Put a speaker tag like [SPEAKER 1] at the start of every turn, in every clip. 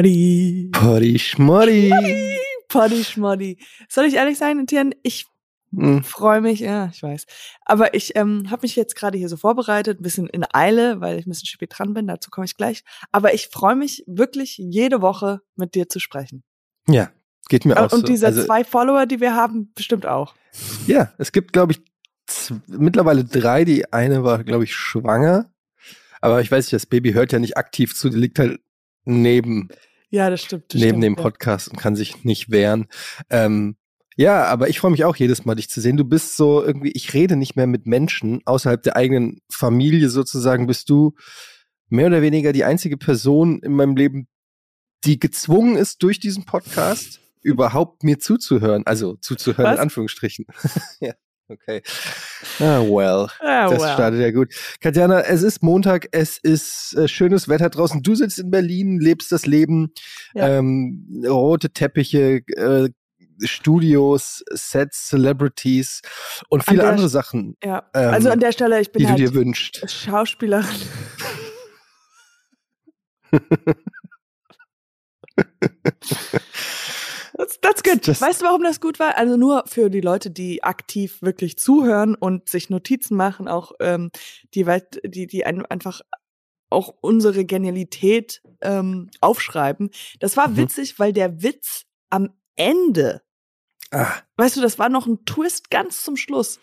[SPEAKER 1] Potty.
[SPEAKER 2] Potty Schmoddy.
[SPEAKER 1] Potty Schmoddy. Soll ich ehrlich sein, Etienne? Ich
[SPEAKER 2] Hm.
[SPEAKER 1] freue mich, ja, ich weiß. Aber ich ähm, habe mich jetzt gerade hier so vorbereitet, ein bisschen in Eile, weil ich ein bisschen spät dran bin, dazu komme ich gleich. Aber ich freue mich wirklich jede Woche mit dir zu sprechen.
[SPEAKER 2] Ja, geht mir auch
[SPEAKER 1] Und
[SPEAKER 2] so.
[SPEAKER 1] diese
[SPEAKER 2] Also,
[SPEAKER 1] zwei Follower, die wir haben, bestimmt auch.
[SPEAKER 2] ja, es gibt, glaube ich, mittlerweile drei. Die eine war, glaube ich, schwanger. Aber ich weiß nicht, das Baby hört ja nicht aktiv zu, die liegt halt neben,
[SPEAKER 1] Ja, das stimmt. Das
[SPEAKER 2] neben
[SPEAKER 1] stimmt,
[SPEAKER 2] dem
[SPEAKER 1] ja.
[SPEAKER 2] Podcast und kann sich nicht wehren. Ähm, ja, aber ich freue mich auch jedes Mal, dich zu sehen. Du bist so irgendwie, ich rede nicht mehr mit Menschen außerhalb der eigenen Familie sozusagen. Bist du mehr oder weniger die einzige Person in meinem Leben, die gezwungen ist, durch diesen Podcast überhaupt mir zuzuhören. Also zuzuhören
[SPEAKER 1] Was?
[SPEAKER 2] in Anführungsstrichen. ja, okay. Ah, well.
[SPEAKER 1] Ah,
[SPEAKER 2] Das
[SPEAKER 1] well.
[SPEAKER 2] startet ja gut. Katjana, es ist Montag, es ist äh, schönes Wetter draußen. Du sitzt in Berlin, lebst das Leben,
[SPEAKER 1] Ja.
[SPEAKER 2] ähm, rote Teppiche, äh, Studios, Sets, Celebrities und viele
[SPEAKER 1] der
[SPEAKER 2] andere Sachen,
[SPEAKER 1] Ja,
[SPEAKER 2] ähm,
[SPEAKER 1] also an der Stelle, ich bin
[SPEAKER 2] die du
[SPEAKER 1] halt
[SPEAKER 2] dir wünschst.
[SPEAKER 1] Schauspielerin. That's, good.
[SPEAKER 2] Das-
[SPEAKER 1] weißt du, warum das gut war? Also nur für die Leute, die aktiv wirklich zuhören und sich Notizen machen, auch ähm, die, die, die ein, einfach auch unsere Genialität ähm, aufschreiben. Das war
[SPEAKER 2] Mhm.
[SPEAKER 1] witzig, weil der Witz am Ende
[SPEAKER 2] Ah,
[SPEAKER 1] Weißt du, das war noch ein Twist ganz zum Schluss.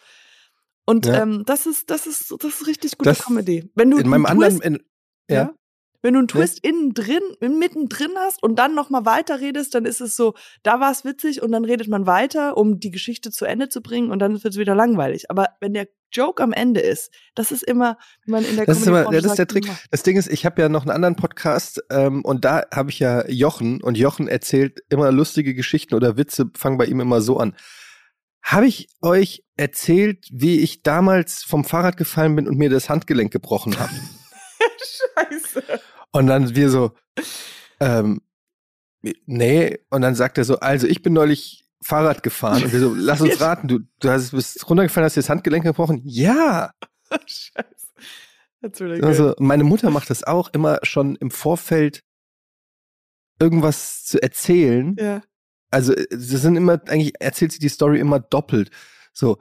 [SPEAKER 1] Und
[SPEAKER 2] Ja.
[SPEAKER 1] ähm, das ist, das ist, das ist richtig gute
[SPEAKER 2] Das-
[SPEAKER 1] Comedy. Wenn du
[SPEAKER 2] in meinem
[SPEAKER 1] einen
[SPEAKER 2] anderen,
[SPEAKER 1] Twist,
[SPEAKER 2] in, ja.
[SPEAKER 1] Wenn du einen Twist innen drin, mittendrin hast und dann nochmal weiter redest, dann ist es so, da war es witzig und dann redet man weiter, um die Geschichte zu Ende zu bringen und dann wird es wieder langweilig. Aber wenn der Joke am Ende ist, das ist immer, wie man in der
[SPEAKER 2] Das ist immer, ja, das ist der
[SPEAKER 1] sagt,
[SPEAKER 2] Trick.
[SPEAKER 1] immer-
[SPEAKER 2] Das Ding ist, ich habe ja noch einen anderen Podcast ähm, und da habe ich ja Jochen und Jochen erzählt immer lustige Geschichten oder Witze, fangen bei ihm immer so an. Habe ich euch erzählt, wie ich damals vom Fahrrad gefallen bin und mir das Handgelenk gebrochen habe?
[SPEAKER 1] Scheiße.
[SPEAKER 2] Und dann wir so, ähm, nee. Und dann sagt er so, also ich bin neulich Fahrrad gefahren. Und wir so, lass uns raten, du, du hast, bist runtergefallen, hast dir das Handgelenk gebrochen? Ja.
[SPEAKER 1] Scheiße. That's really good.
[SPEAKER 2] Also meine Mutter macht das auch immer schon im Vorfeld irgendwas zu erzählen.
[SPEAKER 1] ja.
[SPEAKER 2] Also äh, sie sind immer, eigentlich erzählt sie die Story immer doppelt. So,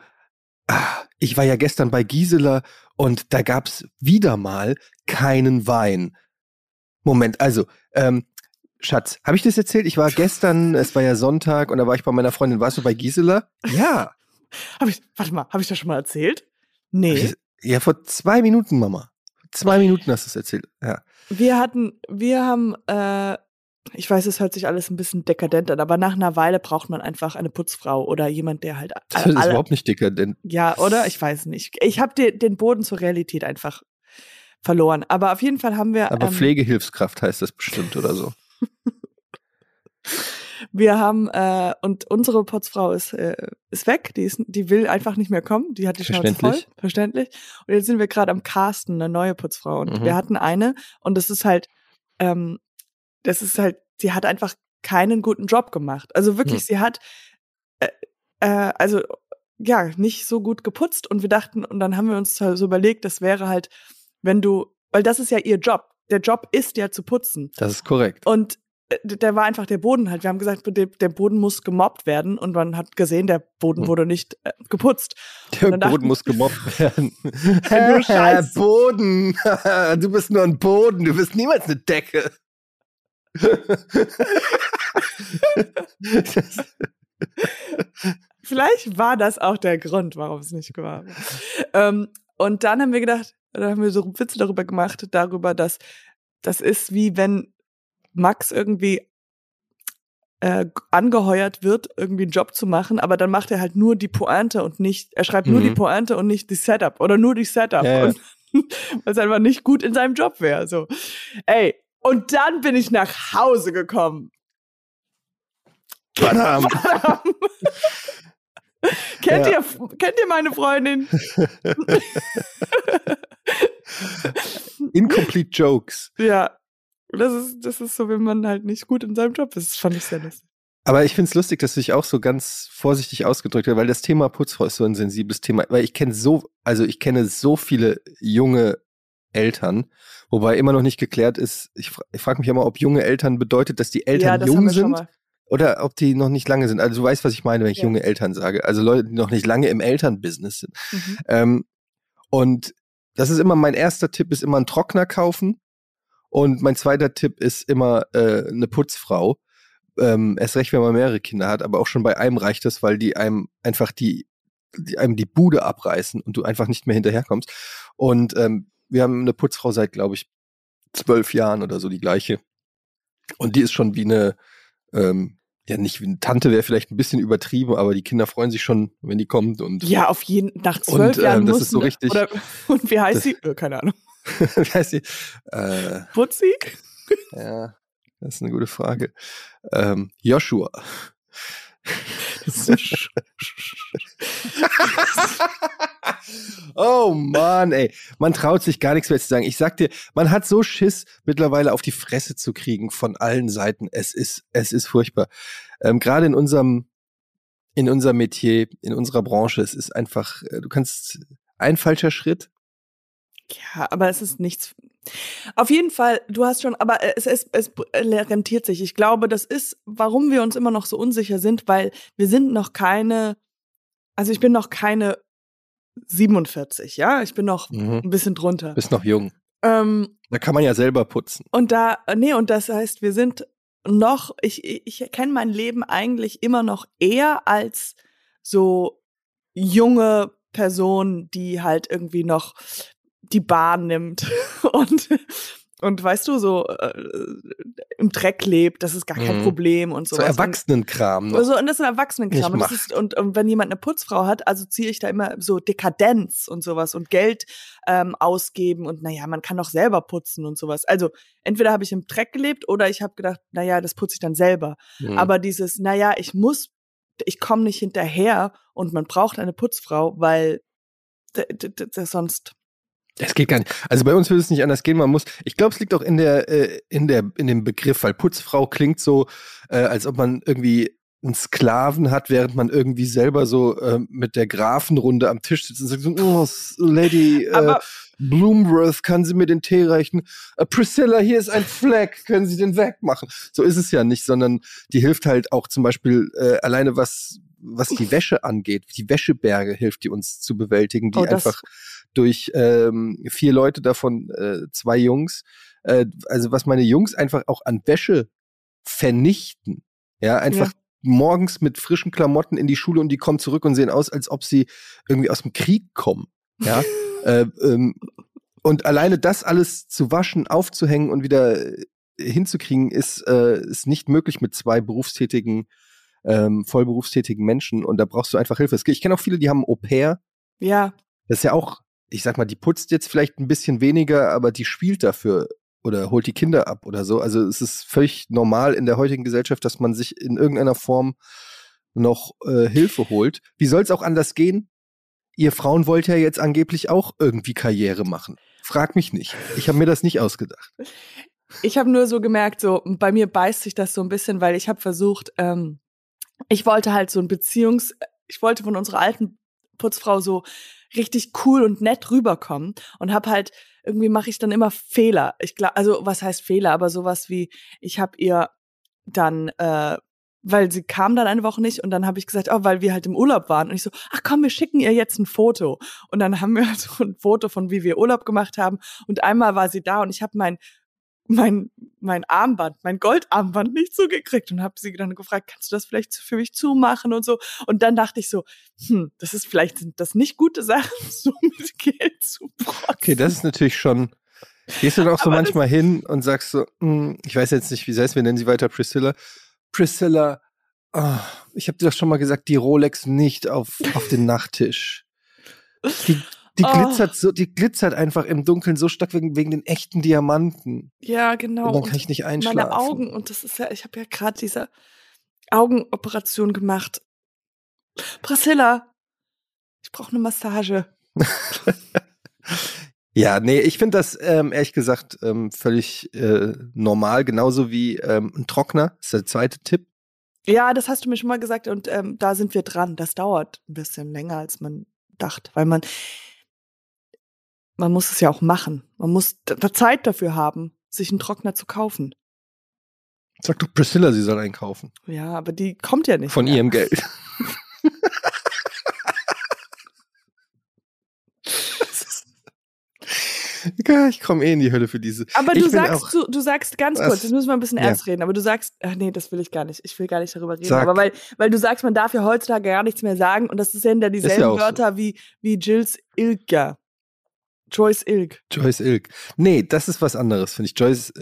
[SPEAKER 2] ah, ich war ja gestern bei Gisela und da gab's wieder mal keinen Wein. Moment, also, ähm, Schatz, habe ich das erzählt? Ich war gestern, es war ja Sonntag und da war ich bei meiner Freundin. Warst du bei Gisela? Ja.
[SPEAKER 1] Hab ich, warte mal, habe ich das schon mal erzählt? Nee.
[SPEAKER 2] Ja, vor zwei Minuten, Mama. Zwei Minuten hast du es erzählt. Ja.
[SPEAKER 1] Wir hatten, wir haben, äh, ich weiß, es hört sich alles ein bisschen dekadent an, aber nach einer Weile braucht man einfach eine Putzfrau oder jemand, der halt
[SPEAKER 2] Das ist
[SPEAKER 1] alle,
[SPEAKER 2] überhaupt nicht dekadent.
[SPEAKER 1] ja, oder? Ich weiß nicht. Ich habe den Boden zur Realität einfach verloren. Aber auf jeden Fall haben wir,
[SPEAKER 2] Aber
[SPEAKER 1] ähm,
[SPEAKER 2] Pflegehilfskraft heißt das bestimmt oder so.
[SPEAKER 1] wir haben äh, und unsere Putzfrau ist äh, ist weg. Die ist, die will einfach nicht mehr kommen. Die hat die Schnauze voll,
[SPEAKER 2] Verständlich.
[SPEAKER 1] Und jetzt sind wir gerade am Casten, eine neue Putzfrau. Und
[SPEAKER 2] Mhm.
[SPEAKER 1] wir hatten eine und das ist halt, ähm, das ist halt, sie hat einfach keinen guten Job gemacht. Also wirklich,
[SPEAKER 2] Hm.
[SPEAKER 1] sie hat, äh, äh, also ja, nicht so gut geputzt. Und wir dachten, und dann haben wir uns so überlegt, das wäre halt, wenn du, weil das ist ja ihr Job. Der Job ist ja zu putzen.
[SPEAKER 2] Das ist korrekt.
[SPEAKER 1] Und äh, der war einfach der Boden halt. Wir haben gesagt, der, Boden muss gemobbt werden und man hat gesehen, der Boden
[SPEAKER 2] Hm.
[SPEAKER 1] wurde nicht äh, geputzt.
[SPEAKER 2] Der
[SPEAKER 1] dann dachten-
[SPEAKER 2] Boden muss gemobbt werden.
[SPEAKER 1] Du Scheiß.
[SPEAKER 2] Boden. du bist nur ein Boden. Du bist niemals eine Decke.
[SPEAKER 1] Vielleicht war das auch der Grund, warum es nicht war. ähm, und dann haben wir gedacht, da haben wir so Witze darüber gemacht, darüber, dass das ist wie wenn Max irgendwie äh, angeheuert wird, irgendwie einen Job zu machen, aber dann macht er halt nur die Pointe und nicht, er schreibt nur
[SPEAKER 2] Mhm.
[SPEAKER 1] die Pointe und nicht die Setup oder nur die Setup.
[SPEAKER 2] Ja, ja.
[SPEAKER 1] Weil es einfach nicht gut in seinem Job wäre. So. Ey, und dann bin ich nach Hause gekommen.
[SPEAKER 2] Badam.
[SPEAKER 1] kennt,
[SPEAKER 2] Ja.
[SPEAKER 1] ihr, kennt ihr meine Freundin?
[SPEAKER 2] Incomplete Jokes.
[SPEAKER 1] Ja. Das ist, das ist so, wenn man halt nicht gut in seinem Job ist. Das fand ich sehr lustig.
[SPEAKER 2] Aber ich finde es lustig, dass du dich auch so ganz vorsichtig ausgedrückt hast, weil das Thema Putzfrau ist so ein sensibles Thema. Weil ich kenne so, also ich kenne so viele junge Eltern. Wobei immer noch nicht geklärt ist, ich, fra ich frage mich immer, ob junge Eltern bedeutet, dass die Eltern
[SPEAKER 1] ja,
[SPEAKER 2] jung sind. Oder ob die noch nicht lange sind. Also du weißt, was ich meine, wenn ich
[SPEAKER 1] Ja.
[SPEAKER 2] junge Eltern sage. Also Leute, die noch nicht lange im Elternbusiness sind.
[SPEAKER 1] Mhm.
[SPEAKER 2] Ähm, und das ist immer mein erster Tipp, ist immer einen Trockner kaufen. Und mein zweiter Tipp ist immer äh, eine Putzfrau. Ähm, erst recht, wenn man mehrere Kinder hat, aber auch schon bei einem reicht das, weil die einem einfach die, die einem die Bude abreißen und du einfach nicht mehr hinterherkommst. Und ähm, wir haben eine Putzfrau seit, glaube ich, zwölf Jahren oder so die gleiche. Und die ist schon wie eine, ähm, ja nicht wie eine Tante wäre vielleicht ein bisschen übertrieben, aber die Kinder freuen sich schon, wenn die kommt und
[SPEAKER 1] Ja, auf jeden nach zwölf
[SPEAKER 2] Und, ähm,
[SPEAKER 1] Jahren
[SPEAKER 2] das
[SPEAKER 1] muss
[SPEAKER 2] ist so richtig-
[SPEAKER 1] Oder, und wie heißt
[SPEAKER 2] Das-
[SPEAKER 1] sie? Äh, keine Ahnung.
[SPEAKER 2] wie heißt sie? Äh,
[SPEAKER 1] Putzi?
[SPEAKER 2] ja, das ist eine gute Frage. Ähm, Joshua. Oh Mann, ey. Man traut sich gar nichts mehr zu sagen. Ich sag dir, man hat so Schiss, mittlerweile auf die Fresse zu kriegen von allen Seiten. Es ist, es ist furchtbar. Ähm, Gerade in unserem, in unserem Metier, in unserer Branche, es ist einfach, äh, du kannst ein falscher Schritt.
[SPEAKER 1] Ja, aber es ist nichts. Auf jeden Fall, du hast schon, aber es, es, es rentiert sich. Ich glaube, das ist, warum wir uns immer noch so unsicher sind, weil wir sind noch keine, also ich bin noch keine 47, ja, ich bin noch
[SPEAKER 2] Mhm.
[SPEAKER 1] ein bisschen drunter.
[SPEAKER 2] Bist noch jung.
[SPEAKER 1] Ähm,
[SPEAKER 2] Da kann man ja selber putzen.
[SPEAKER 1] und da, nee, und das heißt, wir sind noch, ich, ich ich kenne mein Leben eigentlich immer noch eher als so junge Person, die halt irgendwie noch die Bahn nimmt und und weißt du so äh, im Dreck lebt, das ist gar kein
[SPEAKER 2] Mhm.
[SPEAKER 1] Problem und
[SPEAKER 2] So
[SPEAKER 1] sowas.
[SPEAKER 2] Erwachsenenkram noch.
[SPEAKER 1] Also, und das ist ein Erwachsenenkram. Und, das ist, und, und wenn jemand eine Putzfrau hat, assoziiere ich da immer so Dekadenz und sowas und Geld ähm, ausgeben und naja, man kann auch selber putzen und sowas. Also entweder habe ich im Dreck gelebt oder ich habe gedacht, naja, das putze ich dann selber.
[SPEAKER 2] Mhm.
[SPEAKER 1] Aber dieses, naja, ich muss, ich komme nicht hinterher und man braucht eine Putzfrau, weil sonst.
[SPEAKER 2] Es geht gar nicht. Also bei uns würde es nicht anders gehen. Man muss, ich glaube, es liegt auch in der, äh, in der, in dem Begriff, weil Putzfrau klingt so, äh, als ob man irgendwie einen Sklaven hat, während man irgendwie selber so äh, mit der Grafenrunde am Tisch sitzt und sagt so, oh, Lady äh, Bloomworth, kann sie mir den Tee reichen? Äh, Priscilla, hier ist ein Fleck, können Sie den wegmachen? So ist es ja nicht, sondern die hilft halt auch zum Beispiel äh, alleine was, was die Wäsche angeht. Die Wäscheberge hilft die uns zu bewältigen, die
[SPEAKER 1] Oh,
[SPEAKER 2] einfach durch ähm, vier Leute davon äh, zwei Jungs. Äh, also was meine Jungs einfach auch an Wäsche vernichten. Ja, einfach morgens mit frischen Klamotten in die Schule und die kommen zurück und sehen aus, als ob sie irgendwie aus dem Krieg kommen. Ja. äh, ähm, und alleine das alles zu waschen, aufzuhängen und wieder äh, hinzukriegen, ist, äh, ist nicht möglich mit zwei berufstätigen, ähm, vollberufstätigen Menschen. Und da brauchst du einfach Hilfe. Ich kenne auch viele, die haben Au pair.
[SPEAKER 1] Ja,
[SPEAKER 2] Das ist ja auch, ich sag mal, die putzt jetzt vielleicht ein bisschen weniger, aber die spielt dafür oder holt die Kinder ab oder so. Also es ist völlig normal in der heutigen Gesellschaft, dass man sich in irgendeiner Form noch äh, Hilfe holt. Wie soll es auch anders gehen? Ihr Frauen wollt ja jetzt angeblich auch irgendwie Karriere machen. Frag mich nicht. Ich habe mir das nicht ausgedacht.
[SPEAKER 1] Ich habe nur so gemerkt, so bei mir beißt sich das so ein bisschen, weil ich habe versucht, ähm, ich wollte halt so ein Beziehungs, ich wollte von unserer alten Putzfrau so richtig cool und nett rüberkommen und habe halt irgendwie mache ich dann immer Fehler. Ich glaube, also was heißt Fehler, aber sowas wie ich habe ihr dann äh, weil sie kam dann eine Woche nicht und dann habe ich gesagt, oh, weil wir halt im Urlaub waren. Und ich so, ach komm, wir schicken ihr jetzt ein Foto. Und dann haben wir so ein Foto von wie wir Urlaub gemacht haben. Und einmal war sie da und ich habe mein mein, mein Armband, mein Goldarmband nicht zugekriegt und habe sie dann gefragt, kannst du das vielleicht für mich zumachen und so. Und dann dachte ich so, hm, das ist vielleicht sind das nicht gute Sachen, so mit Geld zu protzen.
[SPEAKER 2] Okay, das ist natürlich schon. Gehst du auch so manchmal hin und sagst so, hm, ich weiß jetzt nicht, wie sie heißt, wir nennen sie weiter Priscilla. Priscilla, ah, ich habe dir doch schon mal gesagt, die Rolex nicht auf, auf den Nachttisch. Die, die
[SPEAKER 1] Oh.
[SPEAKER 2] glitzert so, die glitzert einfach im Dunkeln so stark wegen, wegen den echten Diamanten.
[SPEAKER 1] Ja, genau.
[SPEAKER 2] und dann kann ich nicht einschlafen.
[SPEAKER 1] meine Augen, und das ist ja, ich habe ja gerade diese Augenoperation gemacht. Priscilla, ich brauche eine Massage.
[SPEAKER 2] Ja, nee, ich finde das ähm, ehrlich gesagt ähm, völlig äh, normal, genauso wie ähm, ein Trockner. Das ist der zweite Tipp.
[SPEAKER 1] Ja, das hast du mir schon mal gesagt und ähm, da sind wir dran. Das dauert ein bisschen länger, als man dachte, weil man man muss es ja auch machen. Man muss da Zeit dafür haben, sich einen Trockner zu kaufen.
[SPEAKER 2] Sag doch Priscilla, sie soll einkaufen.
[SPEAKER 1] Ja, aber die kommt ja nicht.
[SPEAKER 2] Von
[SPEAKER 1] mehr.
[SPEAKER 2] ihrem Geld. ich komme eh in die Hölle für diese.
[SPEAKER 1] Aber
[SPEAKER 2] ich
[SPEAKER 1] du sagst, du, du sagst ganz
[SPEAKER 2] Was?
[SPEAKER 1] kurz, jetzt müssen wir ein bisschen
[SPEAKER 2] Ja.
[SPEAKER 1] ernst reden, aber du sagst, ach nee, das will ich gar nicht. Ich will gar nicht darüber reden.
[SPEAKER 2] Sag.
[SPEAKER 1] Aber weil, weil du sagst, man darf ja heutzutage gar nichts mehr sagen und das sind ja dieselben
[SPEAKER 2] ja auch so.
[SPEAKER 1] Wörter wie, wie Jills Ilka. Joyce Ilk.
[SPEAKER 2] Joyce Ilk. Nee, das ist was anderes, finde ich. Joyce,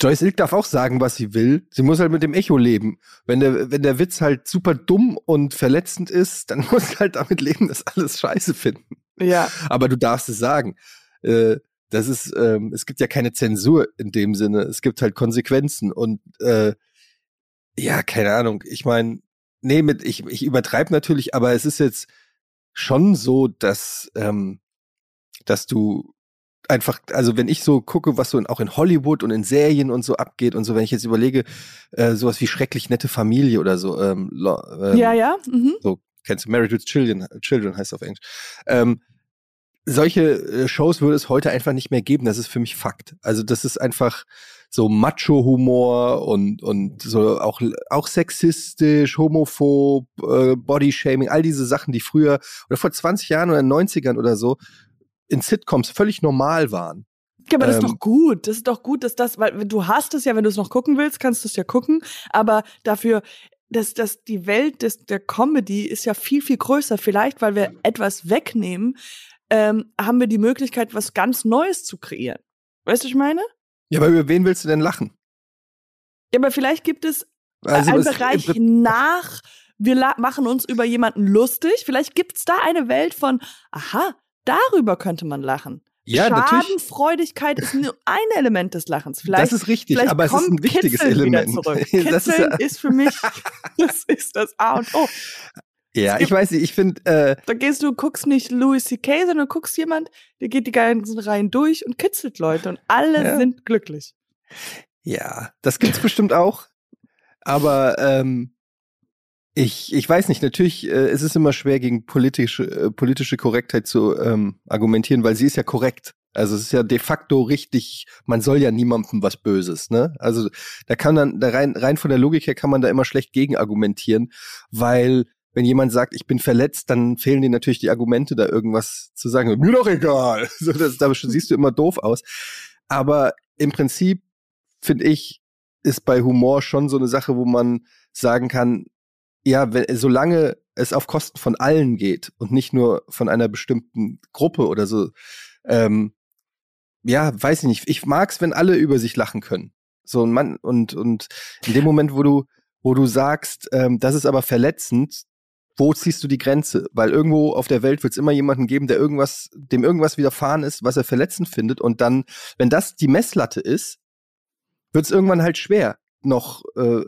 [SPEAKER 2] Joyce Ilk darf auch sagen, was sie will. Sie muss halt mit dem Echo leben. Wenn der, wenn der Witz halt super dumm und verletzend ist, dann muss sie halt damit leben, dass alles scheiße finden.
[SPEAKER 1] Ja.
[SPEAKER 2] Aber du darfst es sagen. Äh, das ist, ähm, es gibt ja keine Zensur in dem Sinne. Es gibt halt Konsequenzen und äh, ja, keine Ahnung. Ich meine, nee, mit, ich, ich übertreibe natürlich, aber es ist jetzt schon so, dass, ähm, dass du einfach, also wenn ich so gucke, was so in, auch in Hollywood und in Serien und so abgeht und so, wenn ich jetzt überlege, äh, sowas wie schrecklich nette Familie oder so, ähm, ähm,
[SPEAKER 1] ja, ja. Mhm.
[SPEAKER 2] so kennst du Married with Children, Children heißt auf Englisch. Ähm, solche äh, Shows würde es heute einfach nicht mehr geben. Das ist für mich Fakt. Also das ist einfach so Macho-Humor und und so auch auch sexistisch, homophob, äh, Bodyshaming, all diese Sachen, die früher oder vor 20 Jahren oder 90ern oder so in Sitcoms völlig normal waren.
[SPEAKER 1] Ja, aber das ist
[SPEAKER 2] Ähm,
[SPEAKER 1] doch gut. Das ist doch gut, dass das, weil du hast es ja, wenn du es noch gucken willst, kannst du es ja gucken. Aber dafür, dass, dass die Welt des, der Comedy ist ja viel, viel größer. Vielleicht, weil wir etwas wegnehmen, ähm, haben wir die Möglichkeit, was ganz Neues zu kreieren. Weißt du, was ich meine?
[SPEAKER 2] Ja, aber über wen willst du denn lachen?
[SPEAKER 1] Ja, aber vielleicht gibt es
[SPEAKER 2] Also
[SPEAKER 1] einen Bereich nach, wir machen uns über jemanden lustig. Vielleicht gibt es da eine Welt von, aha, darüber könnte man lachen.
[SPEAKER 2] ja, natürlich.
[SPEAKER 1] Schadenfreudigkeit ist nur ein Element des Lachens. Vielleicht,
[SPEAKER 2] Das ist richtig, aber es ist ein wichtiges
[SPEAKER 1] Kitzeln
[SPEAKER 2] Element. Das ist ja-
[SPEAKER 1] ist, für mich, das ist das A und O.
[SPEAKER 2] Ja,
[SPEAKER 1] es
[SPEAKER 2] ich weiß nicht, ich finde, äh,
[SPEAKER 1] Da gehst du, guckst nicht Louis C.K., sondern guckst jemand, der geht die ganzen Reihen durch und kitzelt Leute und alle
[SPEAKER 2] Ja.
[SPEAKER 1] sind glücklich.
[SPEAKER 2] Ja, das gibt's bestimmt auch. Aber ähm, ich, ich weiß nicht, natürlich äh, ist es immer schwer, gegen politische, äh, politische Korrektheit zu ähm, argumentieren, weil sie ist ja korrekt. Also es ist ja de facto richtig, man soll ja niemandem was Böses, ne? Also da kann dann, da rein, rein von der Logik her kann man da immer schlecht gegen argumentieren, weil wenn jemand sagt, ich bin verletzt, dann fehlen dir natürlich die Argumente, da irgendwas zu sagen. Mir doch egal. So, das, da siehst du immer doof aus. Aber im Prinzip finde ich, ist bei Humor schon so eine Sache, wo man sagen kann, ja, wenn, solange es auf Kosten von allen geht und nicht nur von einer bestimmten Gruppe oder so, ähm, ja, weiß ich nicht. Ich mag's, wenn alle über sich lachen können. So ein Mann und und in dem Moment, wo du wo du sagst, ähm, das ist aber verletzend, wo ziehst du die Grenze? Weil irgendwo auf der Welt wird es immer jemanden geben, der irgendwas, dem irgendwas widerfahren ist, was er verletzend findet. Und dann, wenn das die Messlatte ist, wird es irgendwann halt schwer. Noch, äh,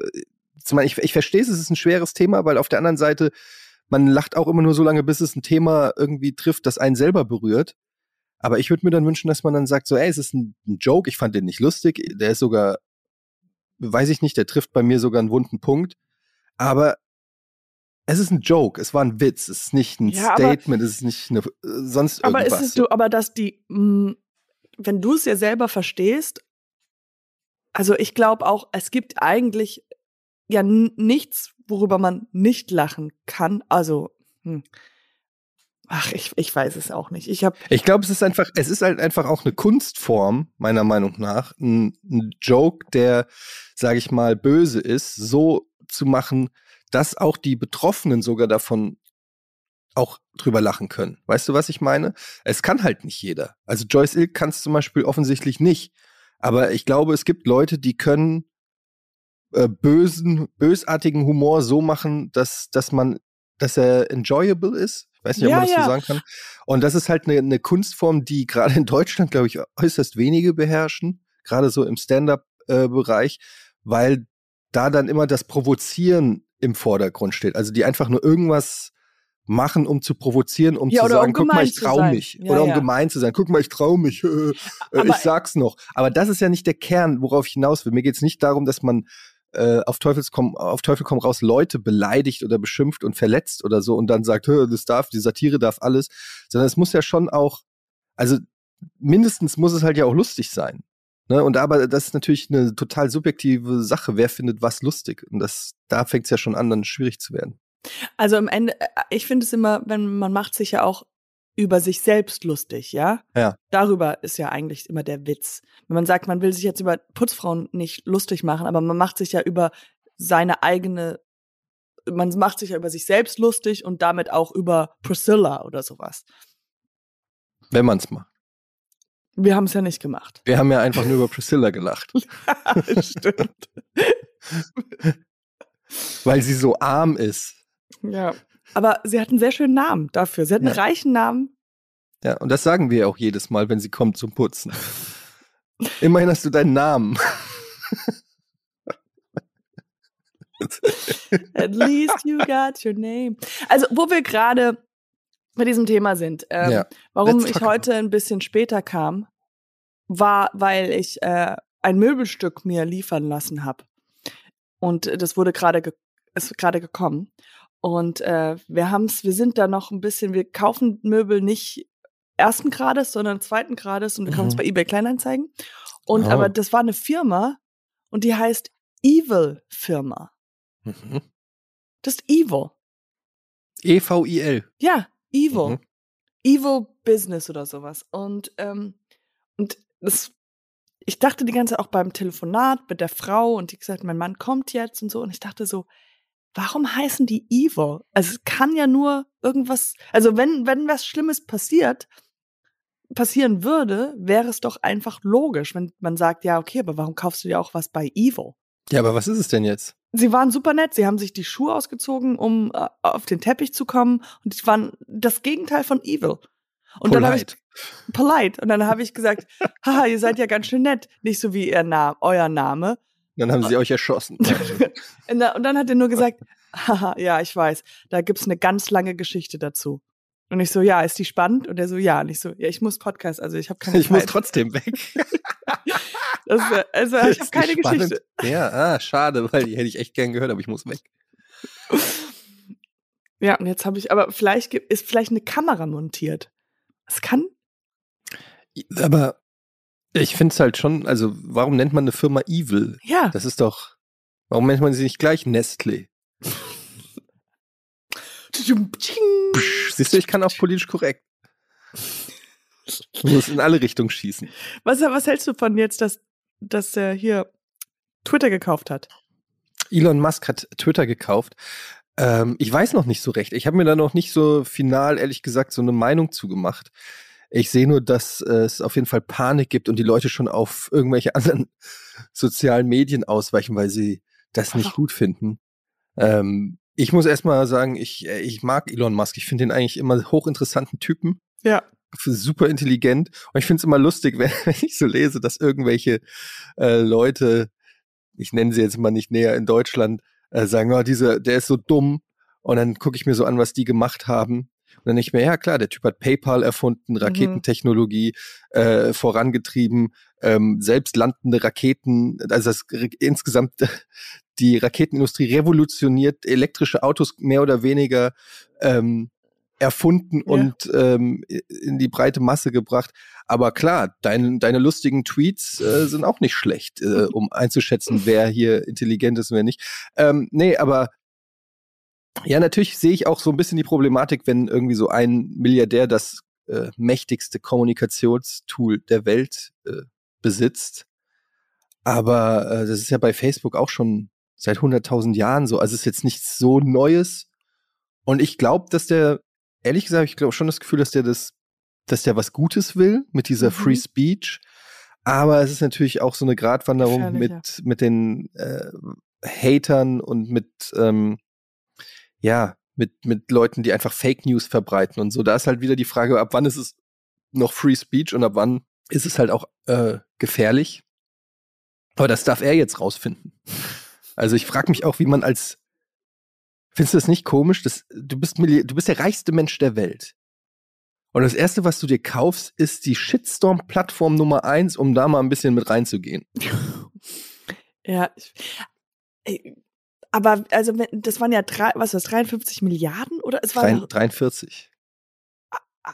[SPEAKER 2] ich, ich verstehe es, es ist ein schweres Thema, weil auf der anderen Seite, man lacht auch immer nur so lange, bis es ein Thema irgendwie trifft, das einen selber berührt. Aber ich würde mir dann wünschen, dass man dann sagt, so, ey, es ist ein, ein Joke, ich fand den nicht lustig, der ist sogar, weiß ich nicht, der trifft bei mir sogar einen wunden Punkt. Aber es ist ein Joke, es war ein Witz, es ist nicht ein
[SPEAKER 1] Ja, aber-
[SPEAKER 2] Statement, es ist nicht eine, sonst
[SPEAKER 1] Aber
[SPEAKER 2] irgendwas.
[SPEAKER 1] ist es du, aber dass die, mh, wenn du es ja selber verstehst, also ich glaube auch, es gibt eigentlich ja nichts, worüber man nicht lachen kann. Also, hm. ach, ich, ich weiß es auch nicht. Ich habe
[SPEAKER 2] Ich glaube, es ist einfach, es ist halt einfach auch eine Kunstform, meiner Meinung nach, ein, ein Joke, der, sage ich mal, böse ist, so zu machen, dass auch die Betroffenen sogar davon auch drüber lachen können. Weißt du, was ich meine? Es kann halt nicht jeder. Also Joyce Ilk kann es zum Beispiel offensichtlich nicht. Aber ich glaube, es gibt Leute, die können äh, bösen, bösartigen Humor so machen, dass, dass man, dass er enjoyable ist. Ich weiß nicht, ob
[SPEAKER 1] Ja,
[SPEAKER 2] man das
[SPEAKER 1] ja.
[SPEAKER 2] so sagen kann. Und das ist halt eine, eine Kunstform, die gerade in Deutschland, glaube ich, äußerst wenige beherrschen, gerade so im Stand-up-Bereich, weil da dann immer das Provozieren im Vordergrund steht. Also die einfach nur irgendwas machen, um zu provozieren, um
[SPEAKER 1] Ja,
[SPEAKER 2] zu sagen,
[SPEAKER 1] um
[SPEAKER 2] guck mal, ich trau mich.
[SPEAKER 1] Ja,
[SPEAKER 2] oder um
[SPEAKER 1] ja.
[SPEAKER 2] gemein zu sein. Guck mal, ich trau mich. Äh, ich sag's noch. Aber das ist ja nicht der Kern, worauf ich hinaus will. Mir geht's nicht darum, dass man äh, auf, Teufels komm, auf Teufel komm raus Leute beleidigt oder beschimpft und verletzt oder so und dann sagt, "Hö, das darf, die Satire darf alles, sondern es muss ja schon auch, also mindestens muss es halt ja auch lustig sein. Ne? Und aber das ist natürlich eine total subjektive Sache. Wer findet was lustig? Und das, da fängt es ja schon an, dann schwierig zu werden.
[SPEAKER 1] Also am Ende, äh, ich finde es immer, wenn man macht sich ja auch über sich selbst lustig, ja?
[SPEAKER 2] Ja.
[SPEAKER 1] Darüber ist ja eigentlich immer der Witz. Wenn man sagt, man will sich jetzt über Putzfrauen nicht lustig machen, aber man macht sich ja über seine eigene, man macht sich ja über sich selbst lustig und damit auch über Priscilla oder sowas.
[SPEAKER 2] Wenn man es macht.
[SPEAKER 1] Wir haben es ja nicht gemacht.
[SPEAKER 2] Wir haben ja einfach nur über Priscilla gelacht.
[SPEAKER 1] Stimmt.
[SPEAKER 2] Weil sie so arm ist.
[SPEAKER 1] Ja. Aber sie hat einen sehr schönen Namen dafür. Sie hat einen
[SPEAKER 2] Ja.
[SPEAKER 1] reichen Namen.
[SPEAKER 2] Ja, und das sagen wir ja auch jedes Mal, wenn sie kommt zum Putzen. Immerhin hast du deinen Namen.
[SPEAKER 1] At least you got your name. Also, wo wir gerade bei diesem Thema sind, ähm,
[SPEAKER 2] Ja.
[SPEAKER 1] warum ich heute ein bisschen später kam, war, weil ich äh, ein Möbelstück mir liefern lassen habe. Und das wurde gerade ge ist gerade gekommen. Und äh, wir haben's, wir sind da noch ein bisschen, wir kaufen Möbel nicht ersten Grades, sondern zweiten Grades und wir kaufen es
[SPEAKER 2] Mhm.
[SPEAKER 1] bei eBay Kleinanzeigen. Und
[SPEAKER 2] Oh.
[SPEAKER 1] aber das war eine Firma und die heißt Evil Firma.
[SPEAKER 2] Mhm.
[SPEAKER 1] Das ist Evil.
[SPEAKER 2] E-V-I-L.
[SPEAKER 1] Ja, Evil.
[SPEAKER 2] Mhm.
[SPEAKER 1] Evil Business oder sowas. Und, ähm, und das, ich dachte die ganze Zeit auch beim Telefonat mit der Frau und die gesagt, mein Mann kommt jetzt und so. Und ich dachte so, warum heißen die Evil? Also es kann ja nur irgendwas, also wenn, wenn was Schlimmes passiert, passieren würde, wäre es doch einfach logisch, wenn man sagt, ja, okay, aber warum kaufst du dir auch was bei Evil?
[SPEAKER 2] Ja, aber was ist es denn jetzt?
[SPEAKER 1] Sie waren super nett. Sie haben sich die Schuhe ausgezogen, um äh, auf den Teppich zu kommen. Und die waren das Gegenteil von evil. Und dann habe ich
[SPEAKER 2] Polite.
[SPEAKER 1] polite. Und dann habe ich gesagt, haha, ihr seid ja ganz schön nett. Nicht so wie ihr Na euer Name.
[SPEAKER 2] Dann haben sie euch erschossen.
[SPEAKER 1] Und da- und dann hat er nur gesagt, haha, ja, ich weiß, da gibt's eine ganz lange Geschichte dazu. Und ich so, ja, ist die spannend? Und er so, ja. Und ich so, ja, ich muss Podcast, also ich habe keine
[SPEAKER 2] ich muss
[SPEAKER 1] Zeit.
[SPEAKER 2] trotzdem weg.
[SPEAKER 1] Das, also ich habe keine
[SPEAKER 2] spannend.
[SPEAKER 1] Geschichte.
[SPEAKER 2] Ja, ah, schade, weil die hätte ich echt gern gehört, aber ich muss weg.
[SPEAKER 1] Ja, und jetzt habe ich, aber vielleicht gibt- ist vielleicht eine Kamera montiert. Es kann
[SPEAKER 2] Aber ich finde es halt schon, also warum nennt man eine Firma Evil?
[SPEAKER 1] Ja.
[SPEAKER 2] Das ist doch, warum nennt man sie nicht gleich Nestle? Psch, siehst du, ich kann auch politisch korrekt. Du musst in alle Richtungen schießen.
[SPEAKER 1] Was, was hältst du von jetzt, dass, dass er hier Twitter gekauft hat?
[SPEAKER 2] Elon Musk hat Twitter gekauft. Ähm, ich weiß noch nicht so recht. Ich habe mir da noch nicht so final, ehrlich gesagt, so eine Meinung zugemacht. Ich sehe nur, dass äh, es auf jeden Fall Panik gibt und die Leute schon auf irgendwelche anderen sozialen Medien ausweichen, weil sie das nicht gut finden. Ähm, ich muss erstmal sagen, ich, äh, ich mag Elon Musk. Ich finde ihn eigentlich immer hochinteressanten Typen
[SPEAKER 1] Ja.
[SPEAKER 2] super intelligent. Und ich finde es immer lustig, wenn, wenn ich so lese, dass irgendwelche äh, Leute, ich nenne sie jetzt mal nicht näher in Deutschland, äh, sagen, oh, diese, der ist so dumm. Und dann gucke ich mir so an, was die gemacht haben. Und dann denke ich mir, ja klar, der Typ hat PayPal erfunden, Raketentechnologie äh, vorangetrieben, ähm, selbst landende Raketen, also das insgesamt die Raketenindustrie revolutioniert, elektrische Autos mehr oder weniger ähm, erfunden
[SPEAKER 1] Ja.
[SPEAKER 2] und ähm, in die breite Masse gebracht. Aber klar, dein, deine lustigen Tweets äh, sind auch nicht schlecht, äh, um einzuschätzen, wer hier intelligent ist und wer nicht. Ähm, nee, aber ja, natürlich sehe ich auch so ein bisschen die Problematik, wenn irgendwie so ein Milliardär das äh, mächtigste Kommunikationstool der Welt äh, besitzt. Aber äh, das ist ja bei Facebook auch schon seit 100.000 Jahren so. Also es ist jetzt nichts so Neues. Und ich glaube, dass der, ehrlich gesagt, ich glaube schon das Gefühl, dass der das, dass der was Gutes will mit dieser
[SPEAKER 1] Mhm.
[SPEAKER 2] Free Speech. Aber es ist natürlich auch so eine Gratwanderung mit, mit den äh, Hatern und mit, ähm, ja, mit, mit Leuten, die einfach Fake News verbreiten und so. Da ist halt wieder die Frage, ab wann ist es noch Free Speech und ab wann ist es halt auch äh, gefährlich. Aber das darf er jetzt rausfinden. Also ich frage mich auch, wie man als Findest du das nicht komisch? dass du, bist du bist der reichste Mensch der Welt. Und das Erste, was du dir kaufst, ist die Shitstorm-Plattform Nummer eins, um da mal ein bisschen mit reinzugehen.
[SPEAKER 1] Ja. ich- Aber also das waren ja drei, was was 53 Milliarden oder es waren
[SPEAKER 2] 43.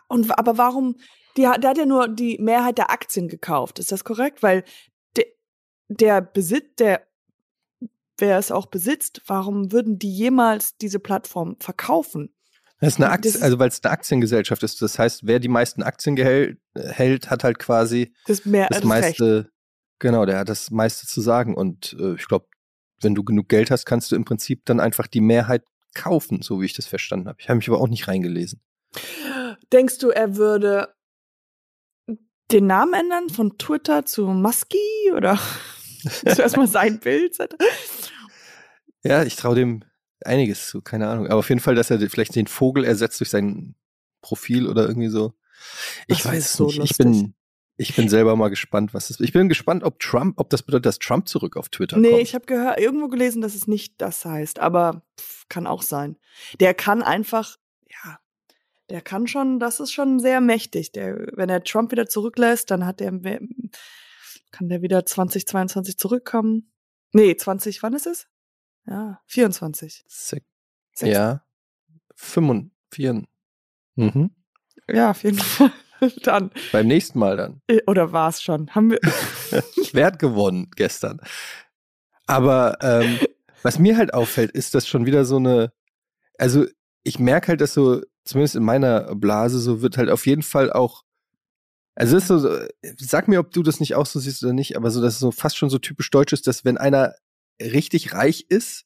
[SPEAKER 1] und aber warum Die, der hat ja nur die Mehrheit der Aktien gekauft. Ist das korrekt? Weil de, der Besitz, der, wer es auch besitzt, warum würden die jemals diese Plattform verkaufen?
[SPEAKER 2] Das ist eine Aktie, also weil es eine Aktiengesellschaft ist. Das heißt, wer die meisten Aktien hält, hat halt quasi
[SPEAKER 1] das, mehr,
[SPEAKER 2] das
[SPEAKER 1] das
[SPEAKER 2] meiste,
[SPEAKER 1] Recht.
[SPEAKER 2] genau, der hat das meiste zu sagen. Und äh, ich glaube, wenn du genug Geld hast, kannst du im Prinzip dann einfach die Mehrheit kaufen, so wie ich das verstanden habe. Ich habe mich aber auch nicht reingelesen.
[SPEAKER 1] Denkst du, er würde den Namen ändern von Twitter zu Musky oder zuerst mal sein Bild?
[SPEAKER 2] Ja, ich traue dem einiges zu, keine Ahnung. Aber auf jeden Fall, dass er vielleicht den Vogel ersetzt durch sein Profil oder irgendwie so. Ich
[SPEAKER 1] Das
[SPEAKER 2] weiß es
[SPEAKER 1] so
[SPEAKER 2] nicht. Ich
[SPEAKER 1] lustig.
[SPEAKER 2] bin, ich bin selber mal gespannt, was es Ich bin gespannt, ob Trump, ob das bedeutet, dass Trump zurück auf Twitter
[SPEAKER 1] Nee,
[SPEAKER 2] kommt.
[SPEAKER 1] ich habe gehört, irgendwo gelesen, dass es nicht das heißt, aber pff, kann auch sein. Der kann einfach, ja, der kann schon, das ist schon sehr mächtig. Der, wenn er Trump wieder zurücklässt, dann hat er, kann der wieder 2022 zurückkommen. Nee, 20, wann ist es? Ja, 24.
[SPEAKER 2] Sek-
[SPEAKER 1] Sechs-
[SPEAKER 2] ja. 45. Mhm.
[SPEAKER 1] Ja, auf jeden Fall. Dann.
[SPEAKER 2] Beim nächsten Mal dann.
[SPEAKER 1] Äh, Oder war es schon? Haben wir.
[SPEAKER 2] Wer hat gewonnen gestern? Aber ähm, was mir halt auffällt, ist, dass schon wieder so eine, also ich merke halt, dass so, zumindest in meiner Blase, so wird halt auf jeden Fall auch, also es ist so, so, sag mir, ob du das nicht auch so siehst oder nicht, aber so, dass es so fast schon so typisch deutsch ist, dass wenn einer richtig reich ist,